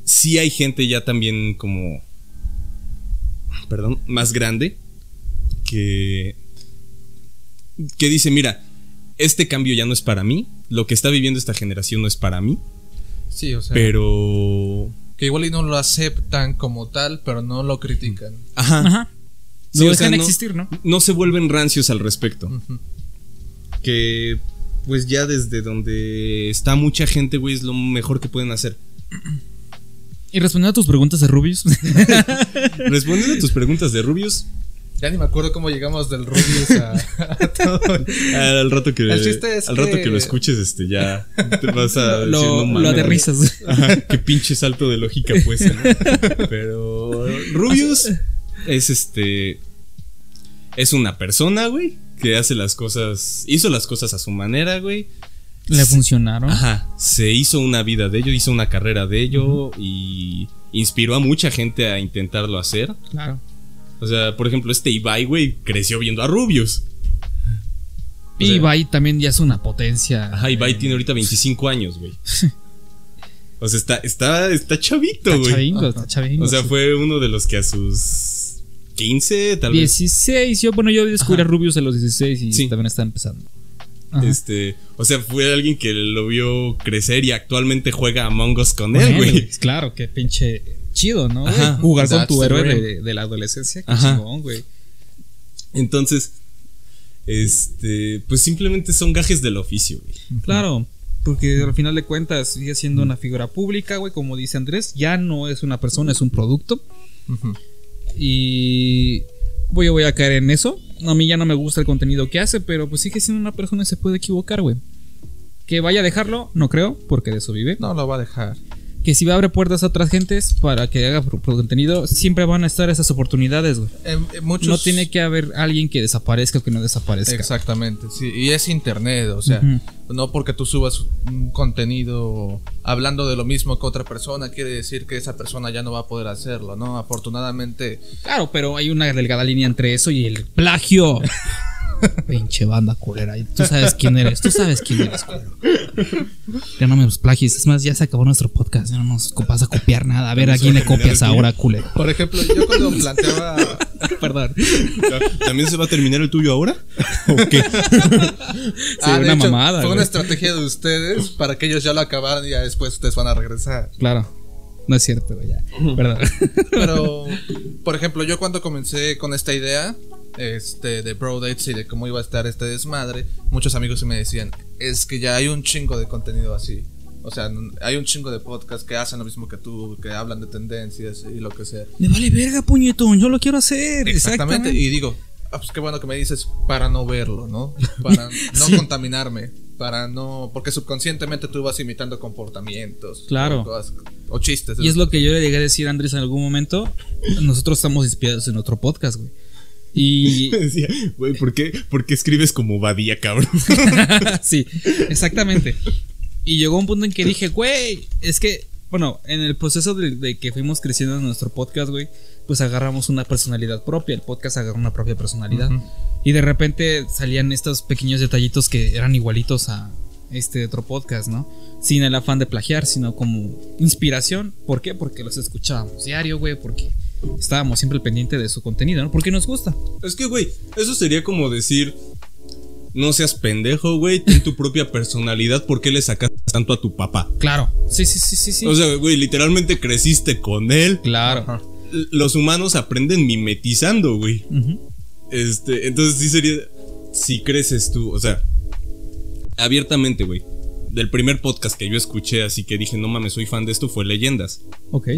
sí hay gente ya también como, perdón, más grande que, que dice, mira, este cambio ya no es para mí, lo que está viviendo esta generación no es para mí, Sí, o sea. pero... Que igual y no lo aceptan como tal, pero no lo critican. Ajá. Ajá. Sí, Lo o sea, dejan no- existir, ¿no? No se vuelven rancios al respecto. Que pues ya desde donde está mucha gente, güey, es lo mejor que pueden hacer. Y respondiendo a tus preguntas de Rubius. Respondiendo a tus preguntas de Rubius, Ya ni me acuerdo cómo llegamos del Rubius a, a todo. al rato que El chiste es al rato que- lo escuches, este ya te vas a decir, lo, no lo aterrizas. Ajá, qué pinche salto de lógica pues. ¿no? Pero Rubius es este es una persona, güey, que hace las cosas, hizo las cosas a su manera, güey. Le funcionaron. Ajá, se hizo una vida de ello, hizo una carrera de ello y inspiró a mucha gente a intentarlo hacer. Claro. O sea, por ejemplo, este Ibai, güey, creció viendo a Rubius. O Y sea- Ibai también ya es una potencia. Ajá, Ibai tiene ahorita 25 años, güey. O sea, está, está, está chavito, Está güey. chavingo, está chavingo. O sea, fue uno de los que a sus 15, tal vez. 16. Yo, bueno, yo descubrí Ajá. a Rubius a los 16 y Sí. también está empezando. Ajá. Este, o sea, fue alguien que lo vio crecer y actualmente juega Among Us con él, güey. Claro, qué pinche chido, ¿no? Ajá. Jugar con tu the héroe de, de la adolescencia. Qué Ajá. chingón, güey. Entonces, este, pues simplemente son gajes del oficio, güey. Claro. Porque al final de cuentas sigue siendo una figura pública, güey, como dice Andrés. Ya no es una persona, es un producto. Ujú. Y voy, voy a caer en eso. A mí ya no me gusta el contenido que hace, pero pues sigue siendo una persona se puede equivocar, güey. Que vaya a dejarlo, no creo, porque de eso vive. No lo va a dejar. Que si va a abrir puertas a otras gentes para que haga pro- pro- contenido, siempre van a estar esas oportunidades, güey. En- en muchos- No tiene que haber alguien que desaparezca o que no desaparezca. Exactamente, sí. Y es internet, o sea, Ujú. no porque tú subas un contenido hablando de lo mismo que otra persona, quiere decir que esa persona ya no va a poder hacerlo, ¿no? Afortunadamente, Claro, pero hay una delgada línea entre eso y el plagio. Pinche banda culera. Y Tú sabes quién eres, tú sabes quién eres, culero. Ya no me los plagies. Es más, ya se acabó nuestro podcast. Ya no nos vas a copiar nada. A ver a quién le copias ahora, culero. por ejemplo, yo cuando planteaba Perdón. ¿También se va a terminar el tuyo ahora? ¿O qué? Ah, de una hecho, mamada, Fue güey. una estrategia de ustedes para que ellos ya lo acabaran y ya después ustedes van a regresar. Claro. No es cierto, güey, ya. Perdón. Pero, por ejemplo, yo cuando comencé con esta idea este, de Bro Dates y de cómo iba a estar este desmadre, muchos amigos me decían, es que ya hay un chingo de contenido así. O sea, hay un chingo de podcasts que hacen lo mismo que tú, que hablan de tendencias y lo que sea. Me vale verga, puñetón. Yo lo quiero hacer. Exactamente. Y digo, ah, pues qué bueno que me dices para no verlo, ¿no? Para no Sí. contaminarme. Para no. Porque subconscientemente tú vas imitando comportamientos. Claro. O, cosas- o chistes. Y es lo que yo le llegué a decir a Andrés en algún momento. Nosotros estamos inspirados en otro podcast, güey. Y Decía, güey, ¿por qué, ¿por qué escribes como Badía, cabrón? sí, exactamente. Y llegó un punto en que dije, güey, es que, bueno, en el proceso de, de que fuimos creciendo en nuestro podcast, güey, pues agarramos una personalidad propia. El podcast agarró una propia personalidad. Y de repente salían estos pequeños detallitos que eran igualitos a este otro podcast, ¿no? Sin el afán de plagiar, sino como inspiración. ¿Por qué? Porque los escuchábamos diario, güey, porque estábamos siempre al pendiente de su contenido, ¿no? Porque nos gusta. Es que, güey, eso sería como decir. No seas pendejo, güey. Ten tu propia personalidad. ¿Por qué le sacas tanto a tu papá? Claro. Sí, sí, sí, sí, sí. O sea, güey, literalmente creciste con él. claro. Ajá. Los humanos aprenden mimetizando, güey. Este, entonces sí sería. Si creces tú, o sea, abiertamente, güey. Del primer podcast que yo escuché, así que dije, no mames, soy fan de esto, fue Leyendas. Ok.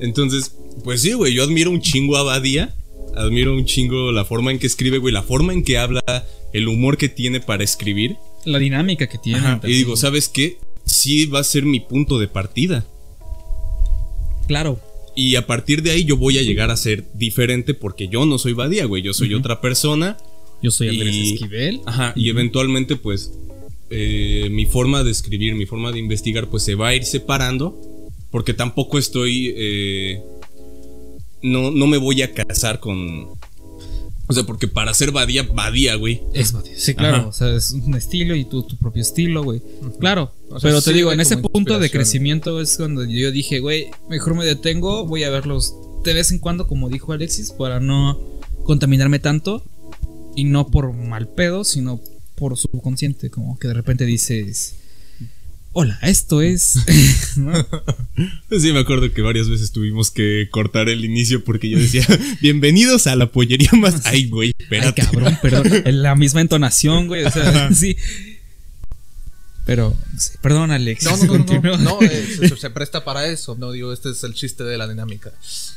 Entonces, pues sí, güey, yo admiro un chingo a Badía. Admiro un chingo la forma en que escribe, güey, la forma en que habla, el humor que tiene para escribir. La dinámica que tiene. Ajá, y digo, ¿sabes qué? Sí va a ser mi punto de partida. Claro. Y a partir de ahí yo voy a llegar a ser diferente porque yo no soy Badía, güey. Yo soy otra persona. Yo soy Andrés Y- Esquivel. Ajá, y eventualmente pues eh, mi forma de escribir, mi forma de investigar pues se va a ir separando porque tampoco estoy... eh, no, no me voy a casar con... O sea, porque para ser Badía, Badía, güey. Es Badía. Sí, claro. Ajá. O sea, es un estilo y tú tu propio estilo, güey. Claro. O sea, pero te digo, en ese punto de crecimiento es cuando yo dije, güey, mejor me detengo, voy a verlos de vez en cuando, como dijo Alexis, para no contaminarme tanto. Y no por mal pedo, sino por subconsciente. Como que de repente dices. Hola, esto es. ¿no? Sí, me acuerdo que varias veces tuvimos que cortar el inicio porque yo decía, bienvenidos a la pollería más... Ay, güey, Ay, espérate. cabrón, perdón. En la misma entonación, güey. O sea, sí. Pero, perdón, Alex. No, no, no, no, no, eh, se, se presta para eso. No digo, este es el chiste de la dinámica.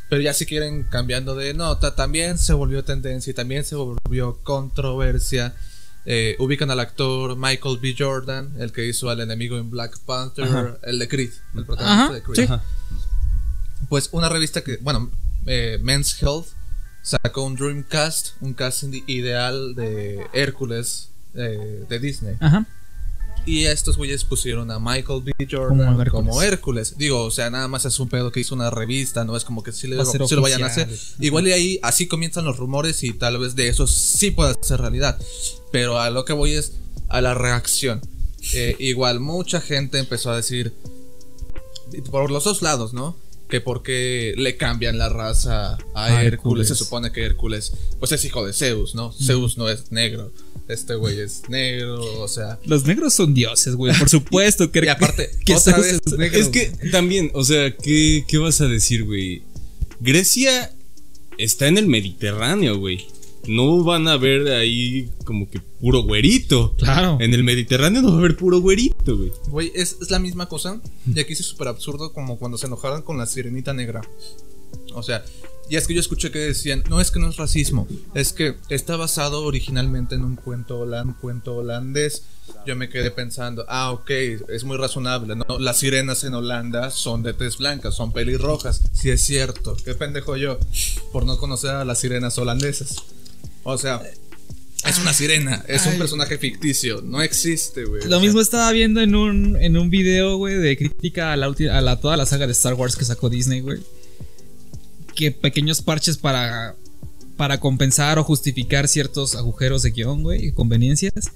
Pero ya si quieren cambiando de nota, también se volvió tendencia y también se volvió controversia. Eh, ubican al actor Michael B. Jordan, el que hizo al enemigo en Black Panther, Ajá. el de Creed, el protagonista Ajá, de Creed. sí. Pues una revista que, bueno, eh, Men's Health sacó un Dreamcast, un casting ideal de Hércules eh, de Disney. Ajá. Y estos güeyes pusieron a Michael B. Como Jordan Hércules. como Hércules. Digo, o sea, nada más es un pedo que hizo una revista, no es como que sí, le, sí lo vayan a hacer. Igual y ahí así comienzan los rumores y tal vez de eso sí pueda ser realidad. Pero a lo que voy es a la reacción. Eh, igual mucha gente empezó a decir, por los dos lados, ¿no? Que porque le cambian la raza a, A Hércules. Hércules. Se supone que Hércules, pues es hijo de Zeus, ¿no? Zeus no es negro. Este güey es negro, o sea. Los negros son dioses, güey. Por supuesto que Y aparte, que otra vez, es negro, Es que también, o sea, ¿qué, qué vas a decir, güey? Grecia está en el Mediterráneo, güey. No van a ver ahí como que puro güerito. Claro. En el Mediterráneo no va a haber puro güerito, güey. Güey, es, es la misma cosa. Y aquí es súper absurdo como cuando se enojaron con la sirenita negra. O sea, y es que yo escuché que decían, no es que no es racismo, es que está basado originalmente en un cuento, holan- un cuento holandés. Yo me quedé pensando, ah, ok, es muy razonable, ¿no? Las sirenas en Holanda son de tez blanca, son pelirrojas. Sí es cierto, qué pendejo yo por no conocer a las sirenas holandesas. O sea, es una sirena, es un personaje ficticio, no existe, güey. Lo sea, mismo estaba viendo en un, en un video, güey, de crítica a, la, a la, toda la saga de Star Wars que sacó Disney, güey. Que pequeños parches para, para compensar o justificar ciertos agujeros de guion, güey, y conveniencias.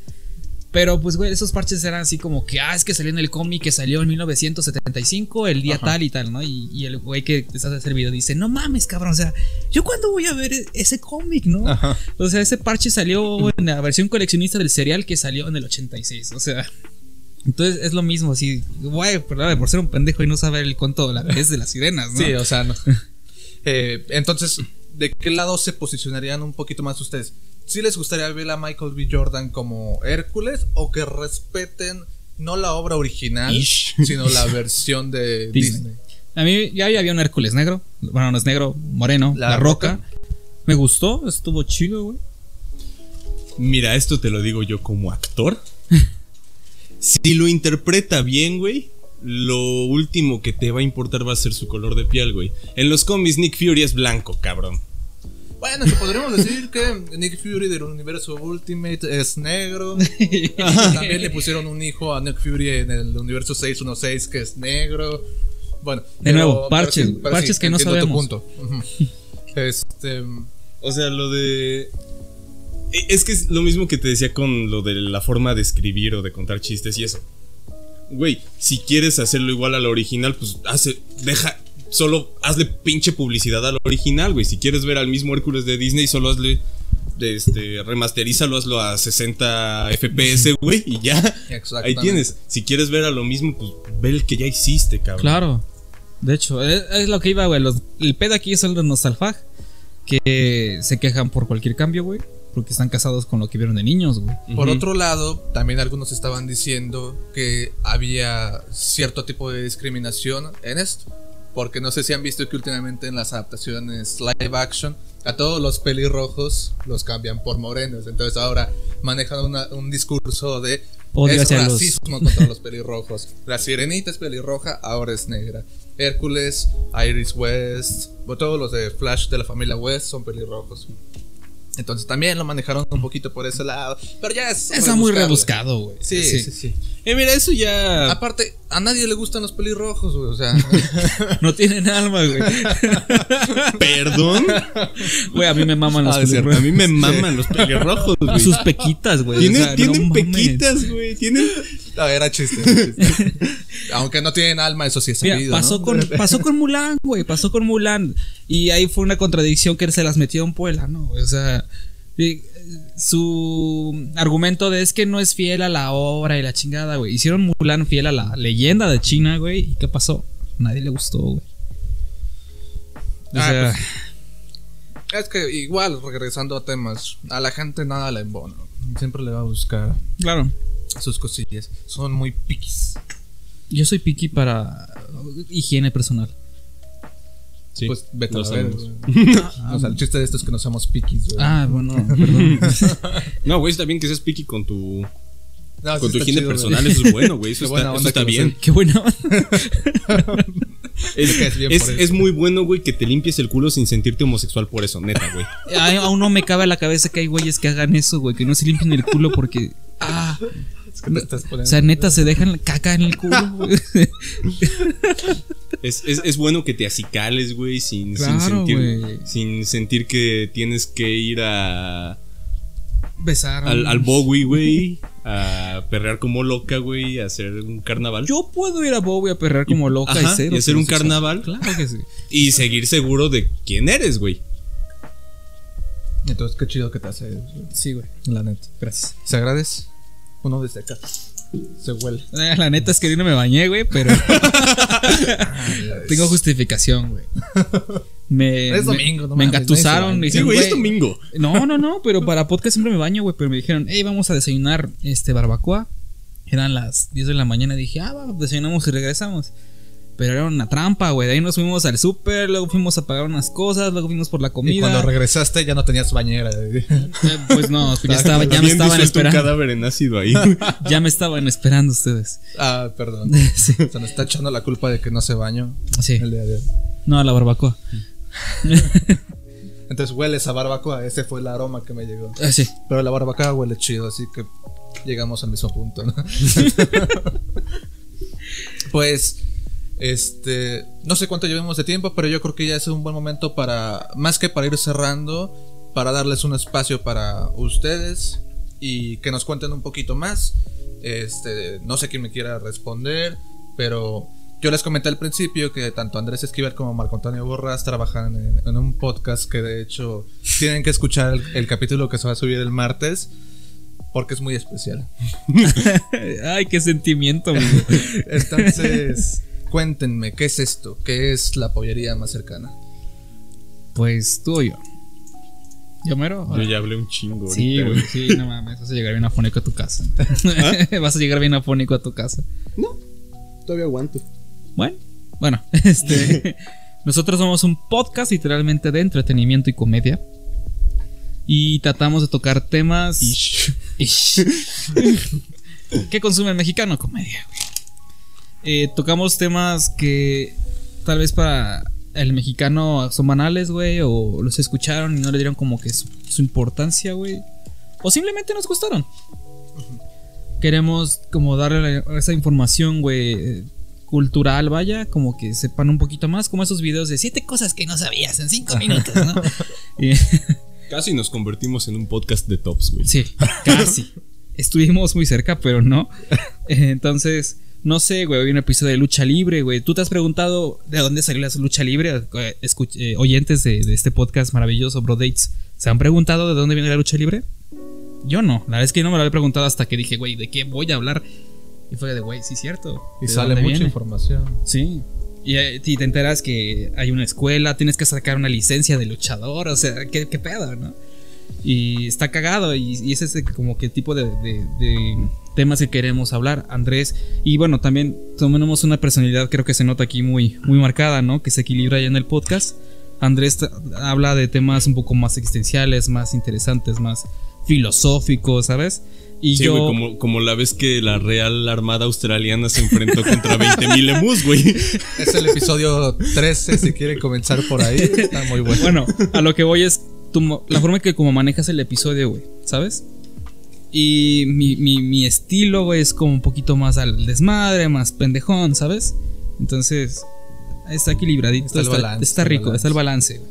Pero pues, güey, esos parches eran así como que, ah, es que salió en el cómic que salió en 1975, el día Ajá. tal y tal, ¿no? Y, y el güey que te hace hacer video dice, no mames, cabrón, o sea, ¿yo cuándo voy a ver e- ese cómic, no? Ajá. O sea, ese parche salió en la versión coleccionista del serial que salió en el 86. O sea, entonces es lo mismo, así, güey, perdón, por ser un pendejo y no saber el cuento de la vez de las sirenas, ¿no? Sí, o sea, no. Eh, entonces, ¿de qué lado se posicionarían un poquito más ustedes? ¿Sí les gustaría ver a Michael B. Jordan como Hércules o que respeten no la obra original, Ish. sino la versión de Disney. Disney? A mí ya había un Hércules negro. Bueno, no es negro, moreno, La la, roca. Roca. Me gustó, estuvo chido, güey. Mira, esto te lo digo yo como actor. si lo interpreta bien, güey, lo último que te va a importar va a ser su color de piel, güey. En los cómics Nick Fury es blanco, cabrón. Bueno, que podríamos decir que Nick Fury del universo Ultimate es negro. También le pusieron un hijo a Nick Fury en el universo 616 que es negro. Bueno, De nuevo, parches, parches que no sabemos. punto. Este. O sea, lo de. E- Es que es lo mismo que te decía con lo de la forma de escribir o de contar chistes y eso. Güey, si quieres hacerlo igual a la original, pues hace. Deja. Solo hazle pinche publicidad a la original, güey. Si quieres ver al mismo Hércules de Disney, solo hazle. de Este, remasterízalo, hazlo a 60 FPS, güey, y ya. Ahí Exactamente. tienes. Si quieres ver a lo mismo, pues ve el que ya hiciste, cabrón. Claro. De hecho, es, es lo que iba, güey. los- El pedo aquí son los nostalfag. Que se quejan por cualquier cambio, güey. Porque están casados con lo que vieron de niños, güey. Por otro lado, también algunos estaban diciendo que había cierto tipo de discriminación en esto. Porque no sé si han visto que últimamente en las adaptaciones live action a todos los pelirrojos los cambian por morenos. Entonces ahora manejan una- un discurso de Odio es hacia los. racismo contra los pelirrojos. La sirenita es pelirroja, ahora es negra. Hércules, Iris West, todos los de Flash de la familia West son pelirrojos. Entonces también lo manejaron un poquito por ese lado. Pero ya es. Está muy rebuscado, güey. Sí, sí, sí, Eh, mira, eso ya. Aparte, a nadie le gustan los pelirrojos, güey. O sea, No tienen alma, güey. Perdón. Güey, a mí me maman los Ah, pelirrojos. a mí me maman los pelirrojos, Y güey. sus pequitas, güey. Tienen, O sea, tienen no mames. pequitas, güey. Tienen. no, era chiste. era chiste. Aunque no tienen alma, eso sí es Mira, sabido. pasó, ¿no? con, pasó con Mulan, güey. Pasó con Mulan. Y ahí fue una contradicción que se las metió en Puebla, ¿no? O sea, su argumento de es que no es fiel a la obra y la chingada, güey. Hicieron Mulan fiel a la leyenda de China, güey. ¿Y qué pasó? Nadie le gustó, güey. O Ah, sea, Es que igual, regresando a temas, a la gente nada le embona. Siempre le va a buscar claro. sus cosillas. Son muy piquis. Yo soy picky para higiene personal. Sí, pues vete lo a ver. o sea, el chiste de esto es que no somos piquis, güey. Ah, bueno, perdón. No, güey, está bien que seas picky con tu, No, sí con tu higiene chido, personal. güey. Eso es bueno, güey. Eso Qué buena está, eso está bien. Qué bueno. Es, es muy bueno, güey, que te limpies el culo sin sentirte homosexual por eso, neta, güey. Ay, aún no me cabe a la cabeza que hay güeyes que hagan eso, güey, que no se limpien el culo porque. Ah, Es que te estás o poniendo- sea, neta, se dejan caca en el culo, güey. Es, es, es bueno que te acicales, güey, sin, sin sentir sin sentir que tienes que ir a Besar. al, al Bowie, güey, a perrear como loca, güey, a hacer un carnaval Yo puedo ir a Bowie a perrear como loca Ajá, y ser. y hacer un carnaval. Claro que sí. y seguir seguro de quién eres, güey. Entonces, qué chido que te hace, Sí, güey. la neta. Gracias. ¿Se agradece? Uno desde acá. Se huele. Eh, La neta es que yo no me bañé, güey, pero tengo justificación, güey. Me, Es me- domingo, no Me engatusaron. Sí, dijeron, güey, es "Güey, domingo. No, no, no, pero para podcast siempre me baño, güey. Pero me dijeron, hey, vamos a desayunar este barbacoa. Eran las 10 de la mañana. Dije, ah, va, desayunamos y regresamos. Pero era una trampa, güey. De ahí nos fuimos al súper, luego fuimos a pagar unas cosas, luego fuimos por la Y comida. cuando regresaste ya no tenías bañera. Eh, pues no, ya, estaba, ya me estaban disuelto un esperando. cadáver en ácido ahí. Ya me estaban esperando ustedes. ah, perdón. Sí. Se nos está echando la culpa de que no se bañó Sí. el día de hoy. No, a la barbacoa. Entonces hueles a barbacoa. Ese fue el aroma que me llegó. Ah, sí. Pero la barbacoa huele chido, así que llegamos al mismo punto, ¿no? pues, este, no sé cuánto llevemos de tiempo, pero yo creo que ya es un buen momento para, más que para ir cerrando, para darles un espacio para ustedes y que nos cuenten un poquito más. Este, no sé quién me quiera responder, pero yo les comenté al principio que tanto Andrés Esquivel como Marco Antonio Borras trabajan en, en un podcast que de hecho tienen que escuchar el, el capítulo que se va a subir el martes porque es muy especial. Ay, qué sentimiento. Entonces, cuéntenme, ¿qué es esto? ¿Qué es la pollería más cercana? Pues tú o yo. ¿Yo mero? Yo ya hablé un chingo. Sí, ahorita, güey, sí, no mames, vas a llegar bien afónico a tu casa. ¿Ah? vas a llegar bien afónico a tu casa. No, todavía aguanto. Bueno, bueno, este. nosotros somos un podcast literalmente de entretenimiento y comedia. Y tratamos de tocar temas. Ish. ¿Qué consume el mexicano? Comedia, güey. Eh, tocamos temas que tal vez para el mexicano son banales, güey, o los escucharon y no le dieron como que su, su importancia, güey. O simplemente nos gustaron. Queremos como darle esa información, güey, cultural, vaya, como que sepan un poquito más, como esos videos de siete cosas que no sabías en cinco minutos, ¿no? Y- Casi nos convertimos en un podcast de tops, güey. Sí, casi. Estuvimos muy cerca, pero no. Entonces, no sé, güey, hoy un episodio de lucha libre, güey. ¿Tú te has preguntado de dónde salió la lucha libre? Eh, escuch- eh, oyentes de, de este podcast maravilloso, Bro Dates, ¿se han preguntado de dónde viene la lucha libre? Yo no, la verdad es que no me lo había preguntado hasta que dije, güey, ¿de qué voy a hablar? Y fue de, güey, sí, cierto. Y ¿De sale mucha viene? información. Sí. Y, eh, y te enteras que hay una escuela, tienes que sacar una licencia de luchador, o sea, ¿qué, qué pedo, no? Y está cagado, y, y ese es como que tipo de, de- de temas que queremos hablar, Andrés. Y bueno, también tenemos una personalidad, creo que se nota aquí muy, muy marcada, ¿no? Que se equilibra ya en el podcast. Andrés habla de temas un poco más existenciales, más interesantes, más, filosófico, ¿sabes? Y Sí, yo. güey, como, como la vez que la Real Armada Australiana se enfrentó contra 20.000 emus, güey. Es el episodio 13, si quieren comenzar por ahí. Está muy bueno. Bueno, a lo que voy es tu mo- la forma que como manejas el episodio, güey, ¿sabes? Y mi, mi, mi estilo, güey, es como un poquito más al desmadre, más pendejón, ¿sabes? Entonces, está equilibradito, Está balance, está rico, balance. está el balance. güey.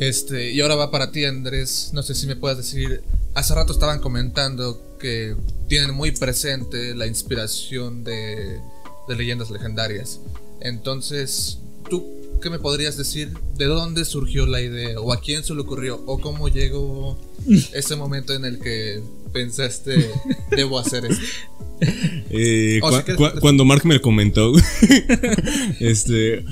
Este, y ahora va para ti, Andrés. No sé si me puedas decir. Hace rato estaban comentando que tienen muy presente la inspiración de, de leyendas legendarias. Entonces, ¿tú qué me podrías decir? ¿De dónde surgió la idea? ¿O a quién se le ocurrió? ¿O cómo llegó ese momento en el que pensaste, debo hacer esto? Eh, O cuando Mark me lo comentó, este,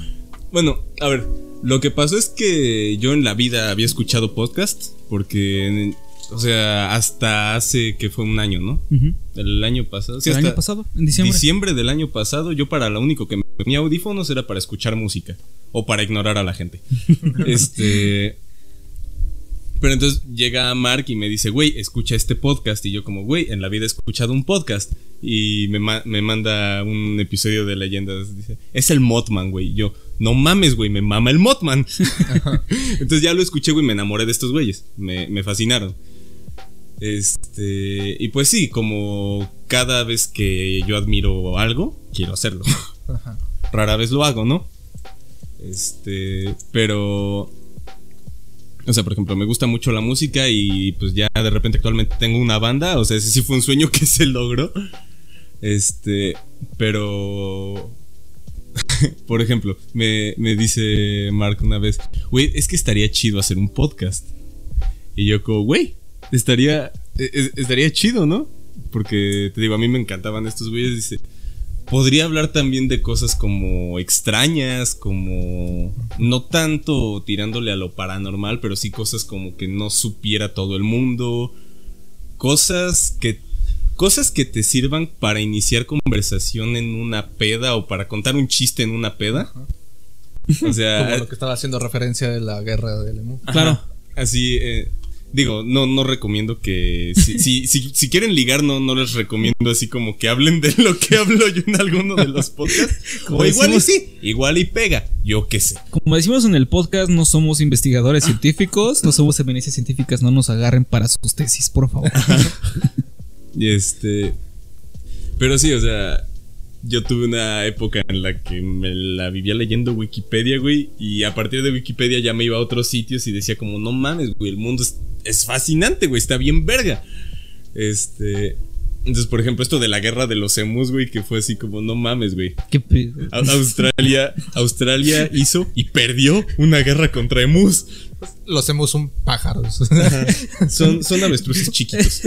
bueno, a ver, lo que pasó es que yo en la vida había escuchado podcast, porque, o sea, hasta hace que fue un año, ¿no? Ujú. El año pasado. sí, el hasta año pasado, en diciembre. Diciembre del año pasado, yo para lo único que me ponía audífonos era para escuchar música o para ignorar a la gente. este. Pero entonces llega Mark y me dice, güey, escucha este podcast. Y yo, como, güey, en la vida he escuchado un podcast. Y me, ma- me manda un episodio de leyendas. Dice, es el Mothman, güey. Yo, no mames, güey, me mama el Mothman. entonces ya lo escuché, güey, me enamoré de estos güeyes. Me, me fascinaron. Este, y pues sí, como cada vez que yo admiro algo, quiero hacerlo. Ajá. Rara vez lo hago, ¿no? Este, pero o sea, por ejemplo, me gusta mucho la música y pues ya de repente actualmente tengo una banda, o sea, ese sí fue un sueño que se logró. Este, pero por ejemplo, me, me dice Mark una vez, güey, es que estaría chido hacer un podcast. Y yo como, güey, estaría, e- e- estaría chido, ¿no? Porque te digo, a mí me encantaban estos güeyes. Dice, podría hablar también de cosas como extrañas, como no tanto tirándole a lo paranormal, pero sí cosas como que no supiera todo el mundo. Cosas que cosas que te sirvan para iniciar conversación en una peda o para contar un chiste en una peda. O sea, Como lo que estaba haciendo referencia de la guerra del emu. Claro. Así, eh, digo, no, no recomiendo que. Si, si, si, si quieren ligar, no, no les recomiendo así como que hablen de lo que hablo yo en alguno de los podcasts. O igual y sí, igual y pega. Yo qué sé. Como decimos en el podcast, no somos investigadores científicos, no somos eminencias científicas, no nos agarren para sus tesis, por favor. Y este. Pero sí, o sea. Yo tuve una época en la que me la vivía leyendo Wikipedia, güey. Y a partir de Wikipedia ya me iba a otros sitios y decía como, no mames, güey, el mundo es, es fascinante, güey, está bien verga. Este... Entonces, por ejemplo, esto de la guerra de los emus, güey, que fue así como, no mames, güey. ¿Qué pedo? Australia, Australia hizo y perdió una guerra contra emus. Los emus son pájaros. Son, son avestruces chiquitos.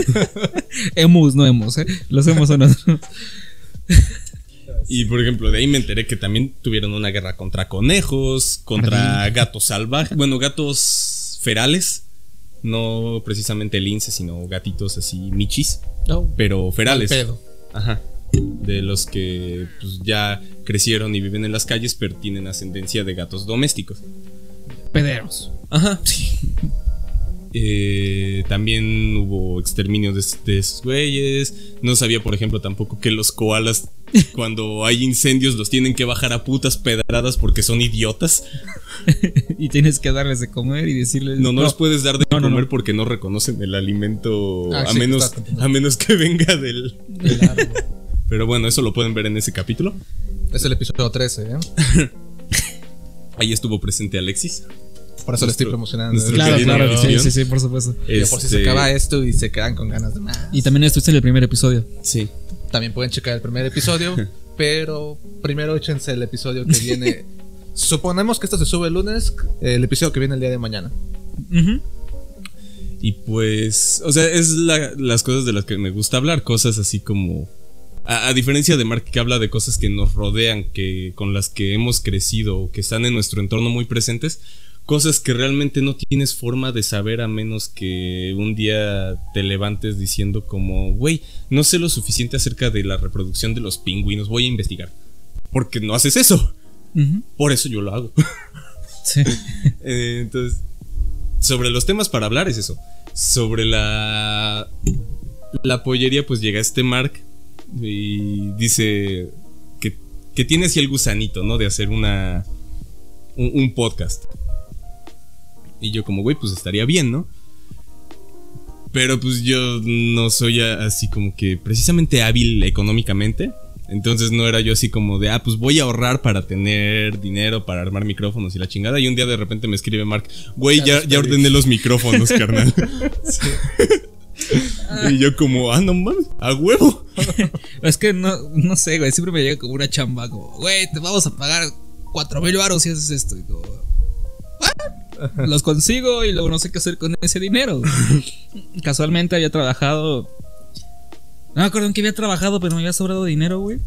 Emus, no emus, ¿eh? Los emus son otros. Y por ejemplo, de ahí me enteré que también tuvieron una guerra contra conejos, contra gatos salvajes, bueno, gatos ferales, no precisamente linces, sino gatitos así michis, pero ferales. Pedo. Ajá. De los que pues, ya crecieron y viven en las calles, pero tienen ascendencia de gatos domésticos. Pederos. Ajá, sí. Eh, también hubo exterminio de, de esos güeyes. No sabía, por ejemplo, tampoco que los koalas, cuando hay incendios, los tienen que bajar a putas pedradas porque son idiotas. y tienes que darles de comer y decirles. No, no, les puedes dar de No, comer no. porque no reconocen el alimento Ah, a, sí, menos, a menos que venga del. del árbol. Pero bueno, eso lo pueden ver en ese capítulo. Es el episodio 13, ¿eh? Ahí estuvo presente Alexis. Por eso le estoy promocionando. nuestro Claro, claro, sí, sí, sí, por supuesto. Digo, por si se Este, acaba esto y se quedan con ganas de más. Y también estuviste en el primer episodio. Sí. También pueden checar el primer episodio, pero primero échense el episodio que viene. Suponemos que esto se sube el lunes, el episodio que viene el día de mañana. Y pues, o sea, es la- las cosas de las que me gusta hablar, cosas así como... A, a diferencia de Mark que habla de cosas que nos rodean, que con las que hemos crecido o que están en nuestro entorno muy presentes, cosas que realmente no tienes forma de saber a menos que un día te levantes diciendo como, güey, no sé lo suficiente acerca de la reproducción de los pingüinos, voy a investigar. Porque no haces eso. Por eso yo lo hago. Sí. Eh, entonces, sobre los temas para hablar es eso. sobre la. La pollería, pues llega este Mark y dice que, que tiene así el gusanito, ¿no? De hacer una. Un, un podcast. Y yo, como, güey, pues estaría bien, ¿no? Pero pues yo no soy así como que precisamente hábil económicamente. Entonces no era yo así como de, ah, pues voy a ahorrar para tener dinero para armar micrófonos y la chingada. Y un día de repente me escribe Mark, güey, Ya ya, los ya pedí". ordené los micrófonos, carnal. y yo como, ah, no mames, a huevo. Es que no, no sé, güey. Siempre me llega como una chamba, como, güey, te vamos a pagar cuatro mil baros si haces esto. Y como, "What?". Los consigo y luego no sé qué hacer con ese dinero. Casualmente había trabajado. No me acuerdo en qué había trabajado, pero me había sobrado dinero, güey.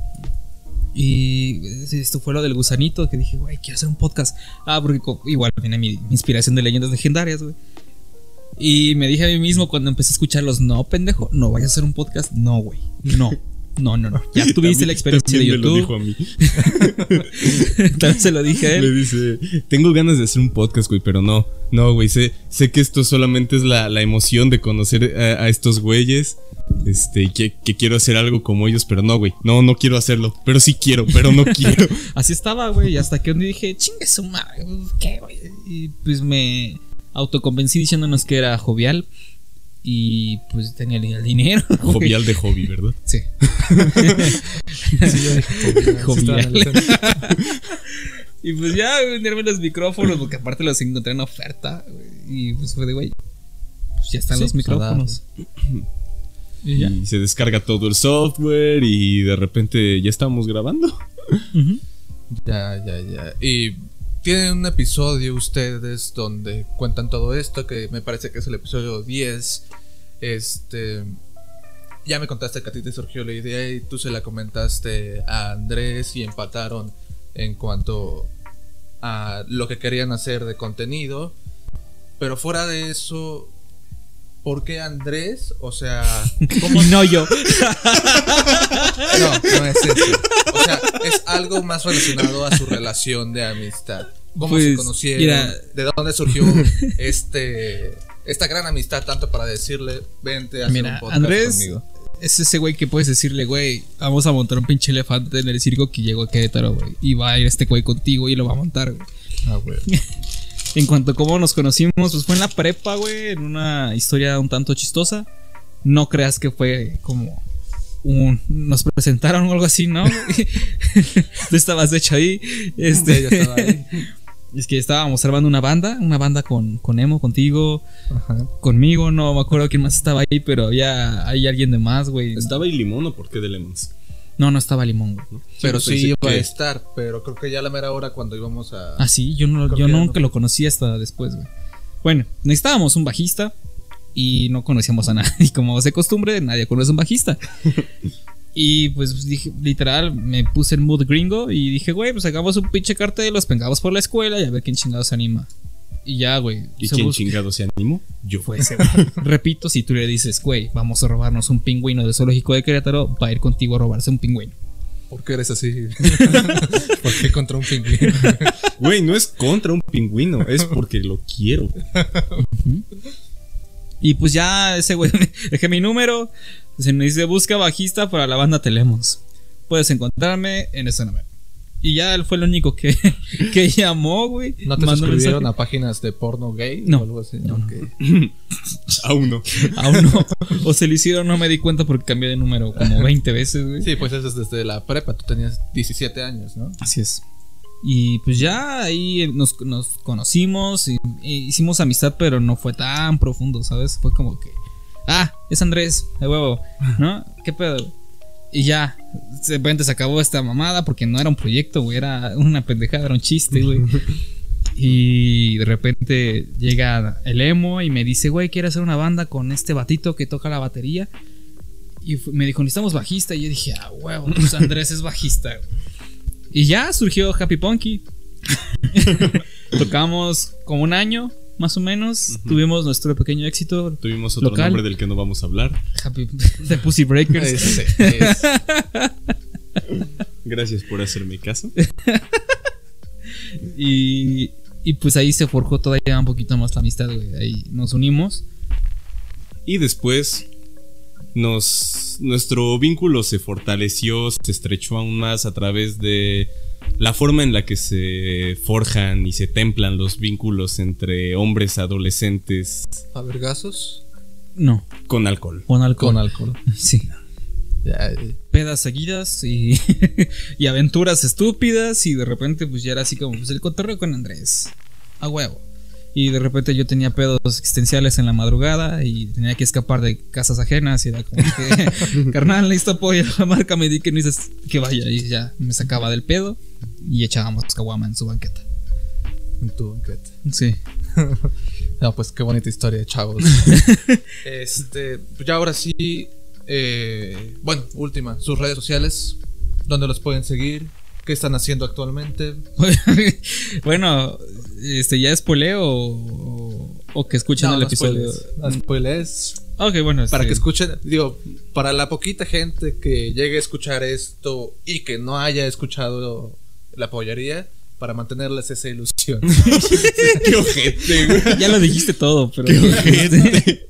Y esto fue lo del gusanito que dije, güey, quiero hacer un podcast. Ah, porque igual viene mi, mi inspiración de leyendas legendarias, güey. Y me dije a mí mismo cuando empecé a escucharlos, no, pendejo, no vayas a hacer un podcast. No, güey. No. No, no, no. Ya tuviste la experiencia de también me lo YouTube. dijo a mí. Se lo dije a Me él. dice, tengo ganas de hacer un podcast, güey, pero no, no, güey, sé, sé que esto solamente es la, la emoción de conocer a, a estos güeyes, este, que, que quiero hacer algo como ellos, pero no, güey, no, no quiero hacerlo, pero sí quiero, pero no quiero. Así estaba, güey. y Hasta que un día dije, chingue su madre, ¿qué, güey? Y pues me autoconvencí diciéndonos que era jovial. Y pues tenía el, dinero. Jovial de hobby, ¿verdad? Sí. Sí, "Jovial". Y pues ya venderme los micrófonos, porque aparte los encontré en oferta. güey, Y pues fue de, güey, pues ya están Sí, los pues, micrófonos. Y ya. Y se descarga todo el software y de repente ya estamos grabando. Ya, ya, ya. Y tienen un episodio ustedes donde cuentan todo esto, que me parece que es el episodio 10. Este. Ya me contaste que a ti te surgió la idea y tú se la comentaste a Andrés y empataron en cuanto a lo que querían hacer de contenido. Pero fuera de eso, ¿por qué Andrés? O sea, ¿cómo Y no yo. no, no es eso. O sea, es algo más relacionado a su relación de amistad. ¿Cómo se Pues, conocieron? mira. ¿De dónde surgió este esta gran amistad tanto para decirle, vente a hacer Mira, un podcast Andrés conmigo? es ese güey que puedes decirle, güey, vamos a montar un pinche elefante en el circo que llegó a Querétaro, güey. Y va a ir este güey contigo y lo va a montar, güey. Ah, güey. En cuanto a cómo nos conocimos, pues fue en la prepa, güey, en una historia un tanto chistosa. No creas que fue como un... Nos presentaron o algo así, ¿no? Tú estabas de hecho ahí. Este, yo estaba ahí. Es que estábamos armando una banda, una banda con, con Emo, contigo, Ajá. conmigo, no me acuerdo quién más estaba ahí, pero había hay alguien de más, güey. ¿Estaba ahí limón o por qué de lemons? No, no estaba Limón, güey. Pero sí pensé iba a estar, pero creo que ya a la mera hora cuando íbamos a... Ah, sí, yo, no, yo nunca no. lo conocí hasta después, güey. Bueno, necesitábamos un bajista y no conocíamos a nadie. Y como de costumbre, nadie conoce un bajista. y pues dije, literal, me puse en mood gringo y dije, güey, pues hagamos un pinche cartel, los pengamos por la escuela y a ver quién chingados se anima. Y ya, güey. ¿Y quién chingado se animó? Yo. Fue ese, güey. Repito, si tú le dices, güey, vamos a robarnos un pingüino del zoológico de Querétaro, va a ir contigo a robarse un pingüino. ¿Por qué eres así? ¿Por qué contra un pingüino? Güey, no es contra un pingüino, es porque lo quiero. Y pues ya ese güey dejé mi número. Se me dice busca bajista para la banda Telemos. Puedes encontrarme en ese número. Y ya él fue el único que, que llamó, güey. ¿No te Mandó suscribieron mensaje. a páginas de porno gay No. o algo así? No, no. Ok. Aún no. Aún no. O se lo hicieron, no me di cuenta porque cambié de número como 20 veces, güey. Sí, pues eso es desde la prepa. Tú tenías 17 años, ¿no? Así es. Y pues ya ahí nos, nos conocimos y, y hicimos amistad, pero no fue tan profundo, ¿sabes? Fue como que, ah, es Andrés, de huevo, ¿no? ¿Qué pedo? Y ya, de repente se acabó esta mamada porque no era un proyecto, güey, era una pendejada, era un chiste, güey. Y de repente llega el emo y me dice, güey, quiero hacer una banda con este batito que toca la batería. Y me dijo, necesitamos bajista. Y yo dije, ah, huevo, pues Andrés es bajista. Y ya surgió Happy Punky. Tocamos como un año, más o menos. Tuvimos nuestro pequeño éxito. Tuvimos otro Local. nombre del que no vamos a hablar. Happy de Pussy Breakers. Es. Gracias por hacerme caso. Y, y pues ahí se forjó todavía un poquito más la amistad, güey. Ahí nos unimos. Y después nos nuestro vínculo se fortaleció, se estrechó aún más a través de la forma en la que se forjan y se templan los vínculos entre hombres adolescentes ¿A vergazos? No, con alcohol. con alcohol. Con alcohol. Sí. Ya, eh, Pedas seguidas y, y aventuras estúpidas. Y de repente, pues ya era así como pues, el cotorreo con Andrés. A huevo. Y de repente yo tenía pedos existenciales en la madrugada y tenía que escapar de casas ajenas. Y era como que, carnal, listo apoyo. Márcame, di que no dices que vaya. Y ya me sacaba del pedo y echábamos caguama en su banqueta. en tu banquete. Sí. No, pues qué bonita historia, chavos. este, pues ya ahora sí. eh, bueno, última, sus redes sociales. ¿Dónde los pueden seguir? ¿Qué están haciendo actualmente? bueno, este, ¿ya es poleo o, o que escuchen No, el no episodio? spoilers, no spoilers. Ok, bueno. Para este, que escuchen, digo, para la poquita gente que llegue a escuchar esto y que no haya escuchado la pollería, para mantenerles esa ilusión. Qué ojete, güey. Ya lo dijiste todo, pero. este,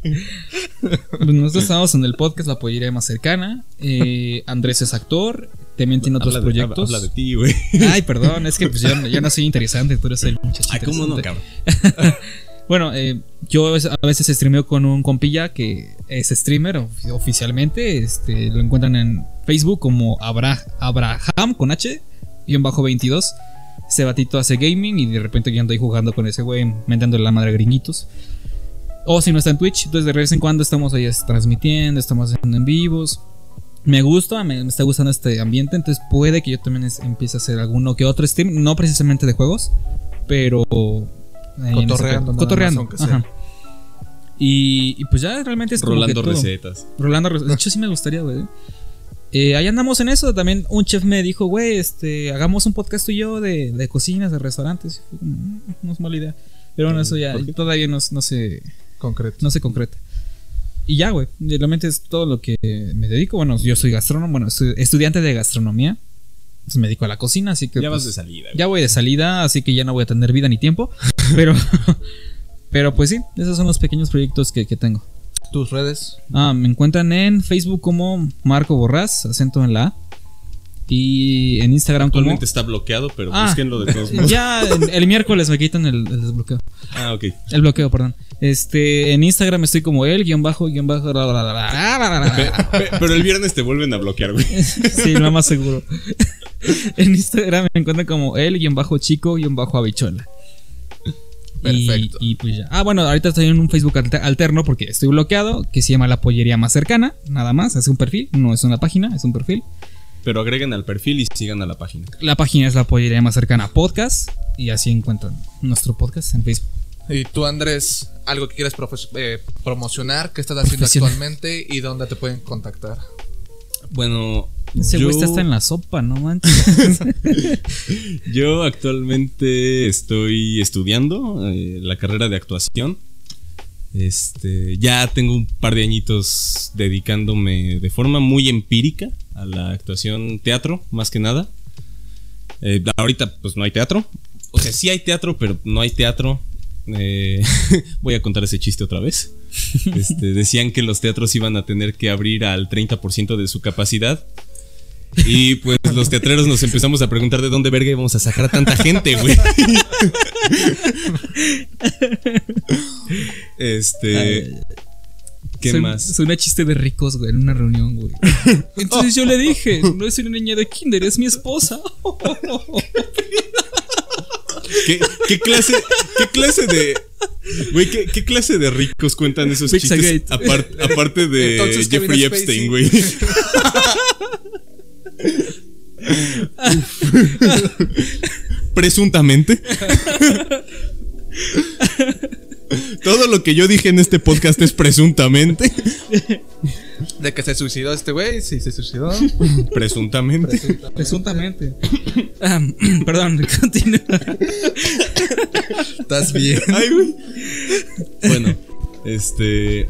pues nosotros estamos en el podcast La Pollería Más Cercana. Eh, Andrés es actor. También tiene otros Habla de- proyectos. habla de ti, güey. Ay, perdón, es que pues, yo, yo no soy interesante, tú eres el muchacho. Ay, ¿cómo no, cabrón? Bueno, eh, yo a veces- streameo con un compilla que es streamer ofi- oficialmente. Este, lo encuentran en Facebook como Abra- Abraham con H, guion bajo 22. Ese batito hace gaming y de repente yo ando ahí jugando con ese güey, mentándole la madre a gringuitos. O si no está en Twitch, entonces de vez en cuando estamos ahí transmitiendo, estamos haciendo en vivos. Me gusta, me, me está gustando este ambiente, entonces puede que yo también es- empiece a hacer alguno que otro stream, no precisamente de juegos, pero... ese Cotorreando Cotorreando, ajá. Y, y pues ya realmente es como Rolando todo. recetas. Rolando recetas. De hecho, sí me gustaría, güey. Eh, ahí andamos en eso. También un chef me dijo, güey, este, hagamos un podcast tú y yo de, de cocinas, de restaurantes. "Mm, no es mala idea. Pero bueno, eso ya todavía no, no se Concreto. no se concreta. Y ya, güey. Realmente es todo lo que me dedico. Bueno, yo soy gastrónomo, bueno, soy estudiante de gastronomía. Me dedico a la cocina, así que. Ya vas pues, de salida, güey. ya voy de salida, así que ya no voy a tener vida ni tiempo. Pero. pero pues sí, esos son los pequeños proyectos que, que tengo. Tus redes. Ah, me encuentran en Facebook como Marco Borrás, acento en la A. Y en Instagram como. Actualmente está bloqueado, pero Ah. búsquenlo de todos modos. Ya el, miércoles me quitan el, el desbloqueo. Ah, ok. El bloqueo, perdón. Este, en Instagram estoy como él, guion bajo, guion bajo. Pero el viernes te vuelven a bloquear, güey. Sí, lo más seguro. En Instagram me encuentran como él, guion bajo chico, guion bajo habichola. Perfecto. Y, pues ya. Ah, bueno, ahorita estoy en un Facebook alter- alterno porque estoy bloqueado, que se llama La Pollería Más Cercana, nada más, es un perfil, no es una página, es un perfil. Pero agreguen al perfil y sigan a la página. La página es La Pollería Más Cercana Podcast y así encuentran nuestro podcast en Facebook. Y tú, Andrés, algo que quieras eh, promocionar, qué estás haciendo actualmente y dónde te pueden contactar. Bueno, Ese güey está en la sopa, no manches. yo actualmente estoy estudiando eh, la carrera de actuación. Este, ya tengo un par de añitos dedicándome de forma muy empírica a la actuación teatro, más que nada. Eh, ahorita pues no hay teatro. O sea, sí hay teatro, pero no hay teatro. Eh, voy a contar ese chiste otra vez. Este, decían que los teatros iban a tener que abrir al 30% de su capacidad. Y pues los teatreros nos empezamos a preguntar de dónde verga íbamos a sacar a tanta gente, güey. Este. ¿Qué Suena- más? Suena chiste de ricos, güey, en una reunión, güey. Entonces yo le dije, no es una niña de kinder, es mi esposa. ¿Qué, qué clase, qué clase de. Güey, ¿qué, qué clase de ricos cuentan esos Pizzagate. chistes? Apar- aparte de Entonces, Jeffrey. Epstein, güey. Presuntamente. Todo lo que yo dije en este podcast es presuntamente. De que se suicidó este güey, sí, se suicidó. Presuntamente. Presuntamente. Perdón, continúa. Estás bien. Ay, güey. Bueno, este.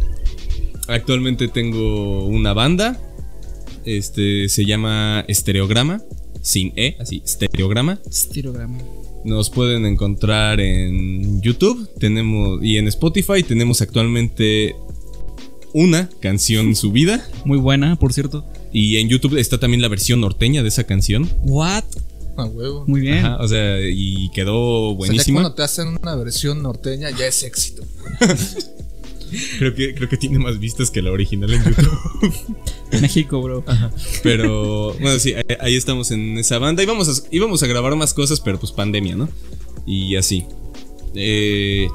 Actualmente tengo una banda. Este se llama Estereograma. Sin E, así, Estereograma. Estirograma. Nos pueden encontrar en YouTube tenemos y en Spotify. Tenemos actualmente una canción subida. Muy buena, por cierto. Y en YouTube está también la versión norteña de esa canción. What? A huevo. Muy bien. Ajá, o sea, y quedó O sea, ya buenísima. cuando te hacen una versión norteña ya es éxito. Creo que, creo que tiene más vistas que la original en YouTube. México, bro. Pero bueno, sí, ahí- ahí estamos en esa banda. Íbamos a, íbamos a grabar más cosas, pero pues pandemia, ¿no? Y así. Eh,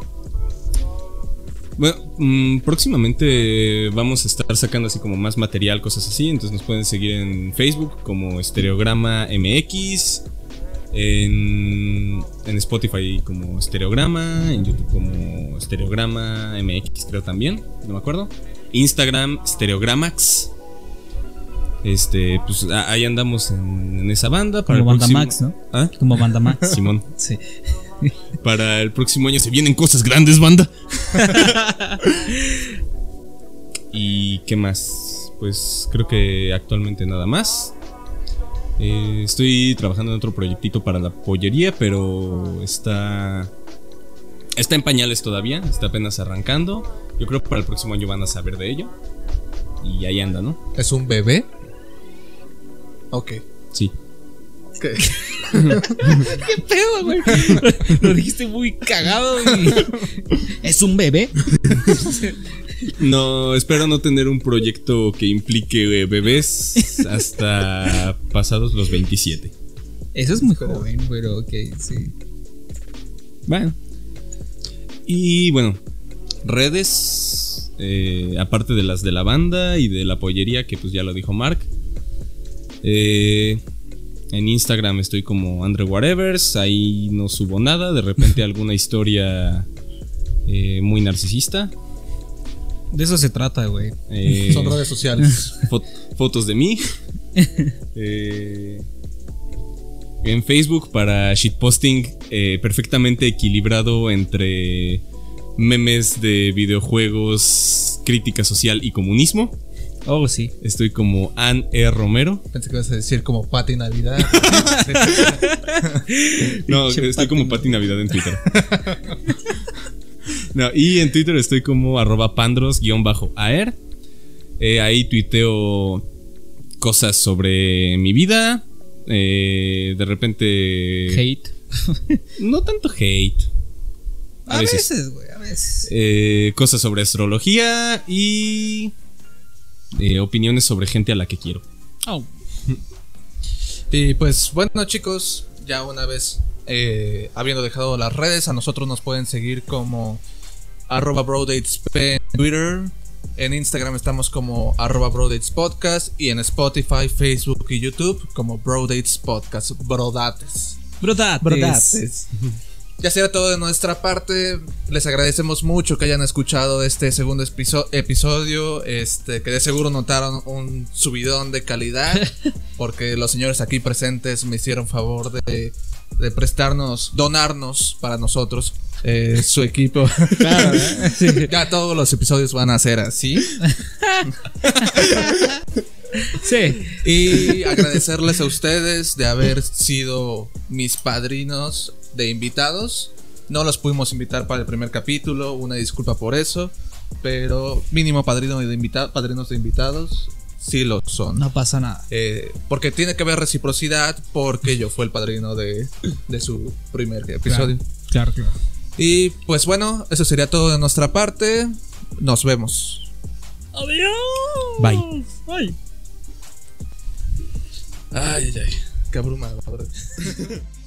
bueno, mm, próximamente vamos a estar sacando así como más material, cosas así. Entonces nos pueden seguir en Facebook como Estereograma MX. En, en Spotify como Estereograma. En YouTube como Estereograma MX, creo también. No me acuerdo. Instagram, Stereogramax. Este, pues ahí andamos en, en esa banda. Para Como el Banda próximo- Max, ¿no? ¿Ah? Como banda Max. Simón. Sí. Para el próximo año se vienen cosas grandes, banda. ¿Y qué más? Pues creo que actualmente nada más. Eh, estoy trabajando en otro proyectito para la pollería, pero está. Está en pañales todavía, está apenas arrancando. Yo creo que para el próximo año van a saber de ello. Y ahí anda, ¿no? ¿Es un bebé? Ok. ¿Qué? ¿Qué pedo, güey? Lo dijiste muy cagado, y... ¿Es un bebé? No, espero no tener un proyecto que implique bebés hasta pasados los 27. Eso es muy joven, pero ok, sí. Bueno. Y bueno, redes, eh, aparte de las de la banda y de la pollería, que pues ya lo dijo Mark. Eh, en Instagram estoy como Andre Whatevers, ahí no subo nada, de repente alguna historia eh, muy narcisista. De eso se trata, güey. Eh, Son redes sociales. fo- fotos de mí. Eh, en Facebook para shitposting perfectamente equilibrado entre memes de videojuegos, crítica social y comunismo. Oh, sí. Estoy como Ann E. Romero. Pensé que ibas a decir como Pati Navidad. No, estoy como Pati Navidad en Twitter. No, y en Twitter estoy como arroba pandros-aer. Eh, ahí tuiteo cosas sobre mi vida. Eh, de repente... Hate. No tanto hate. A, veces, güey, a veces. Eh, cosas sobre astrología y... eh, opiniones sobre gente a la que quiero. Oh, Y pues bueno chicos, ya una vez eh, habiendo dejado las redes, a nosotros nos pueden seguir como arroba brodatesp en Twitter. En Instagram estamos como arroba brodatespodcast y en Spotify, Facebook y YouTube como brodates podcast, brodates. Brodates. Ya será todo de nuestra parte. Les agradecemos mucho que hayan escuchado este segundo episo- episodio. Este, que de seguro notaron un subidón de calidad. Porque los señores aquí presentes me hicieron favor de, de prestarnos, donarnos para nosotros eh, su equipo. Claro, ¿eh? Sí. ya todos los episodios van a ser así. Sí. Y agradecerles a ustedes de haber sido mis padrinos de invitados. No los pudimos invitar para el primer capítulo, una disculpa por eso. Pero mínimo padrino de invita- padrinos de invitados sí lo son. No pasa nada. Eh, porque tiene que haber reciprocidad porque yo fui el padrino de, de su primer episodio. Claro, claro. Y pues bueno, eso sería todo de nuestra parte. Nos vemos. Adiós. Bye. Bye. Ay, ay, ay. Qué abrumador.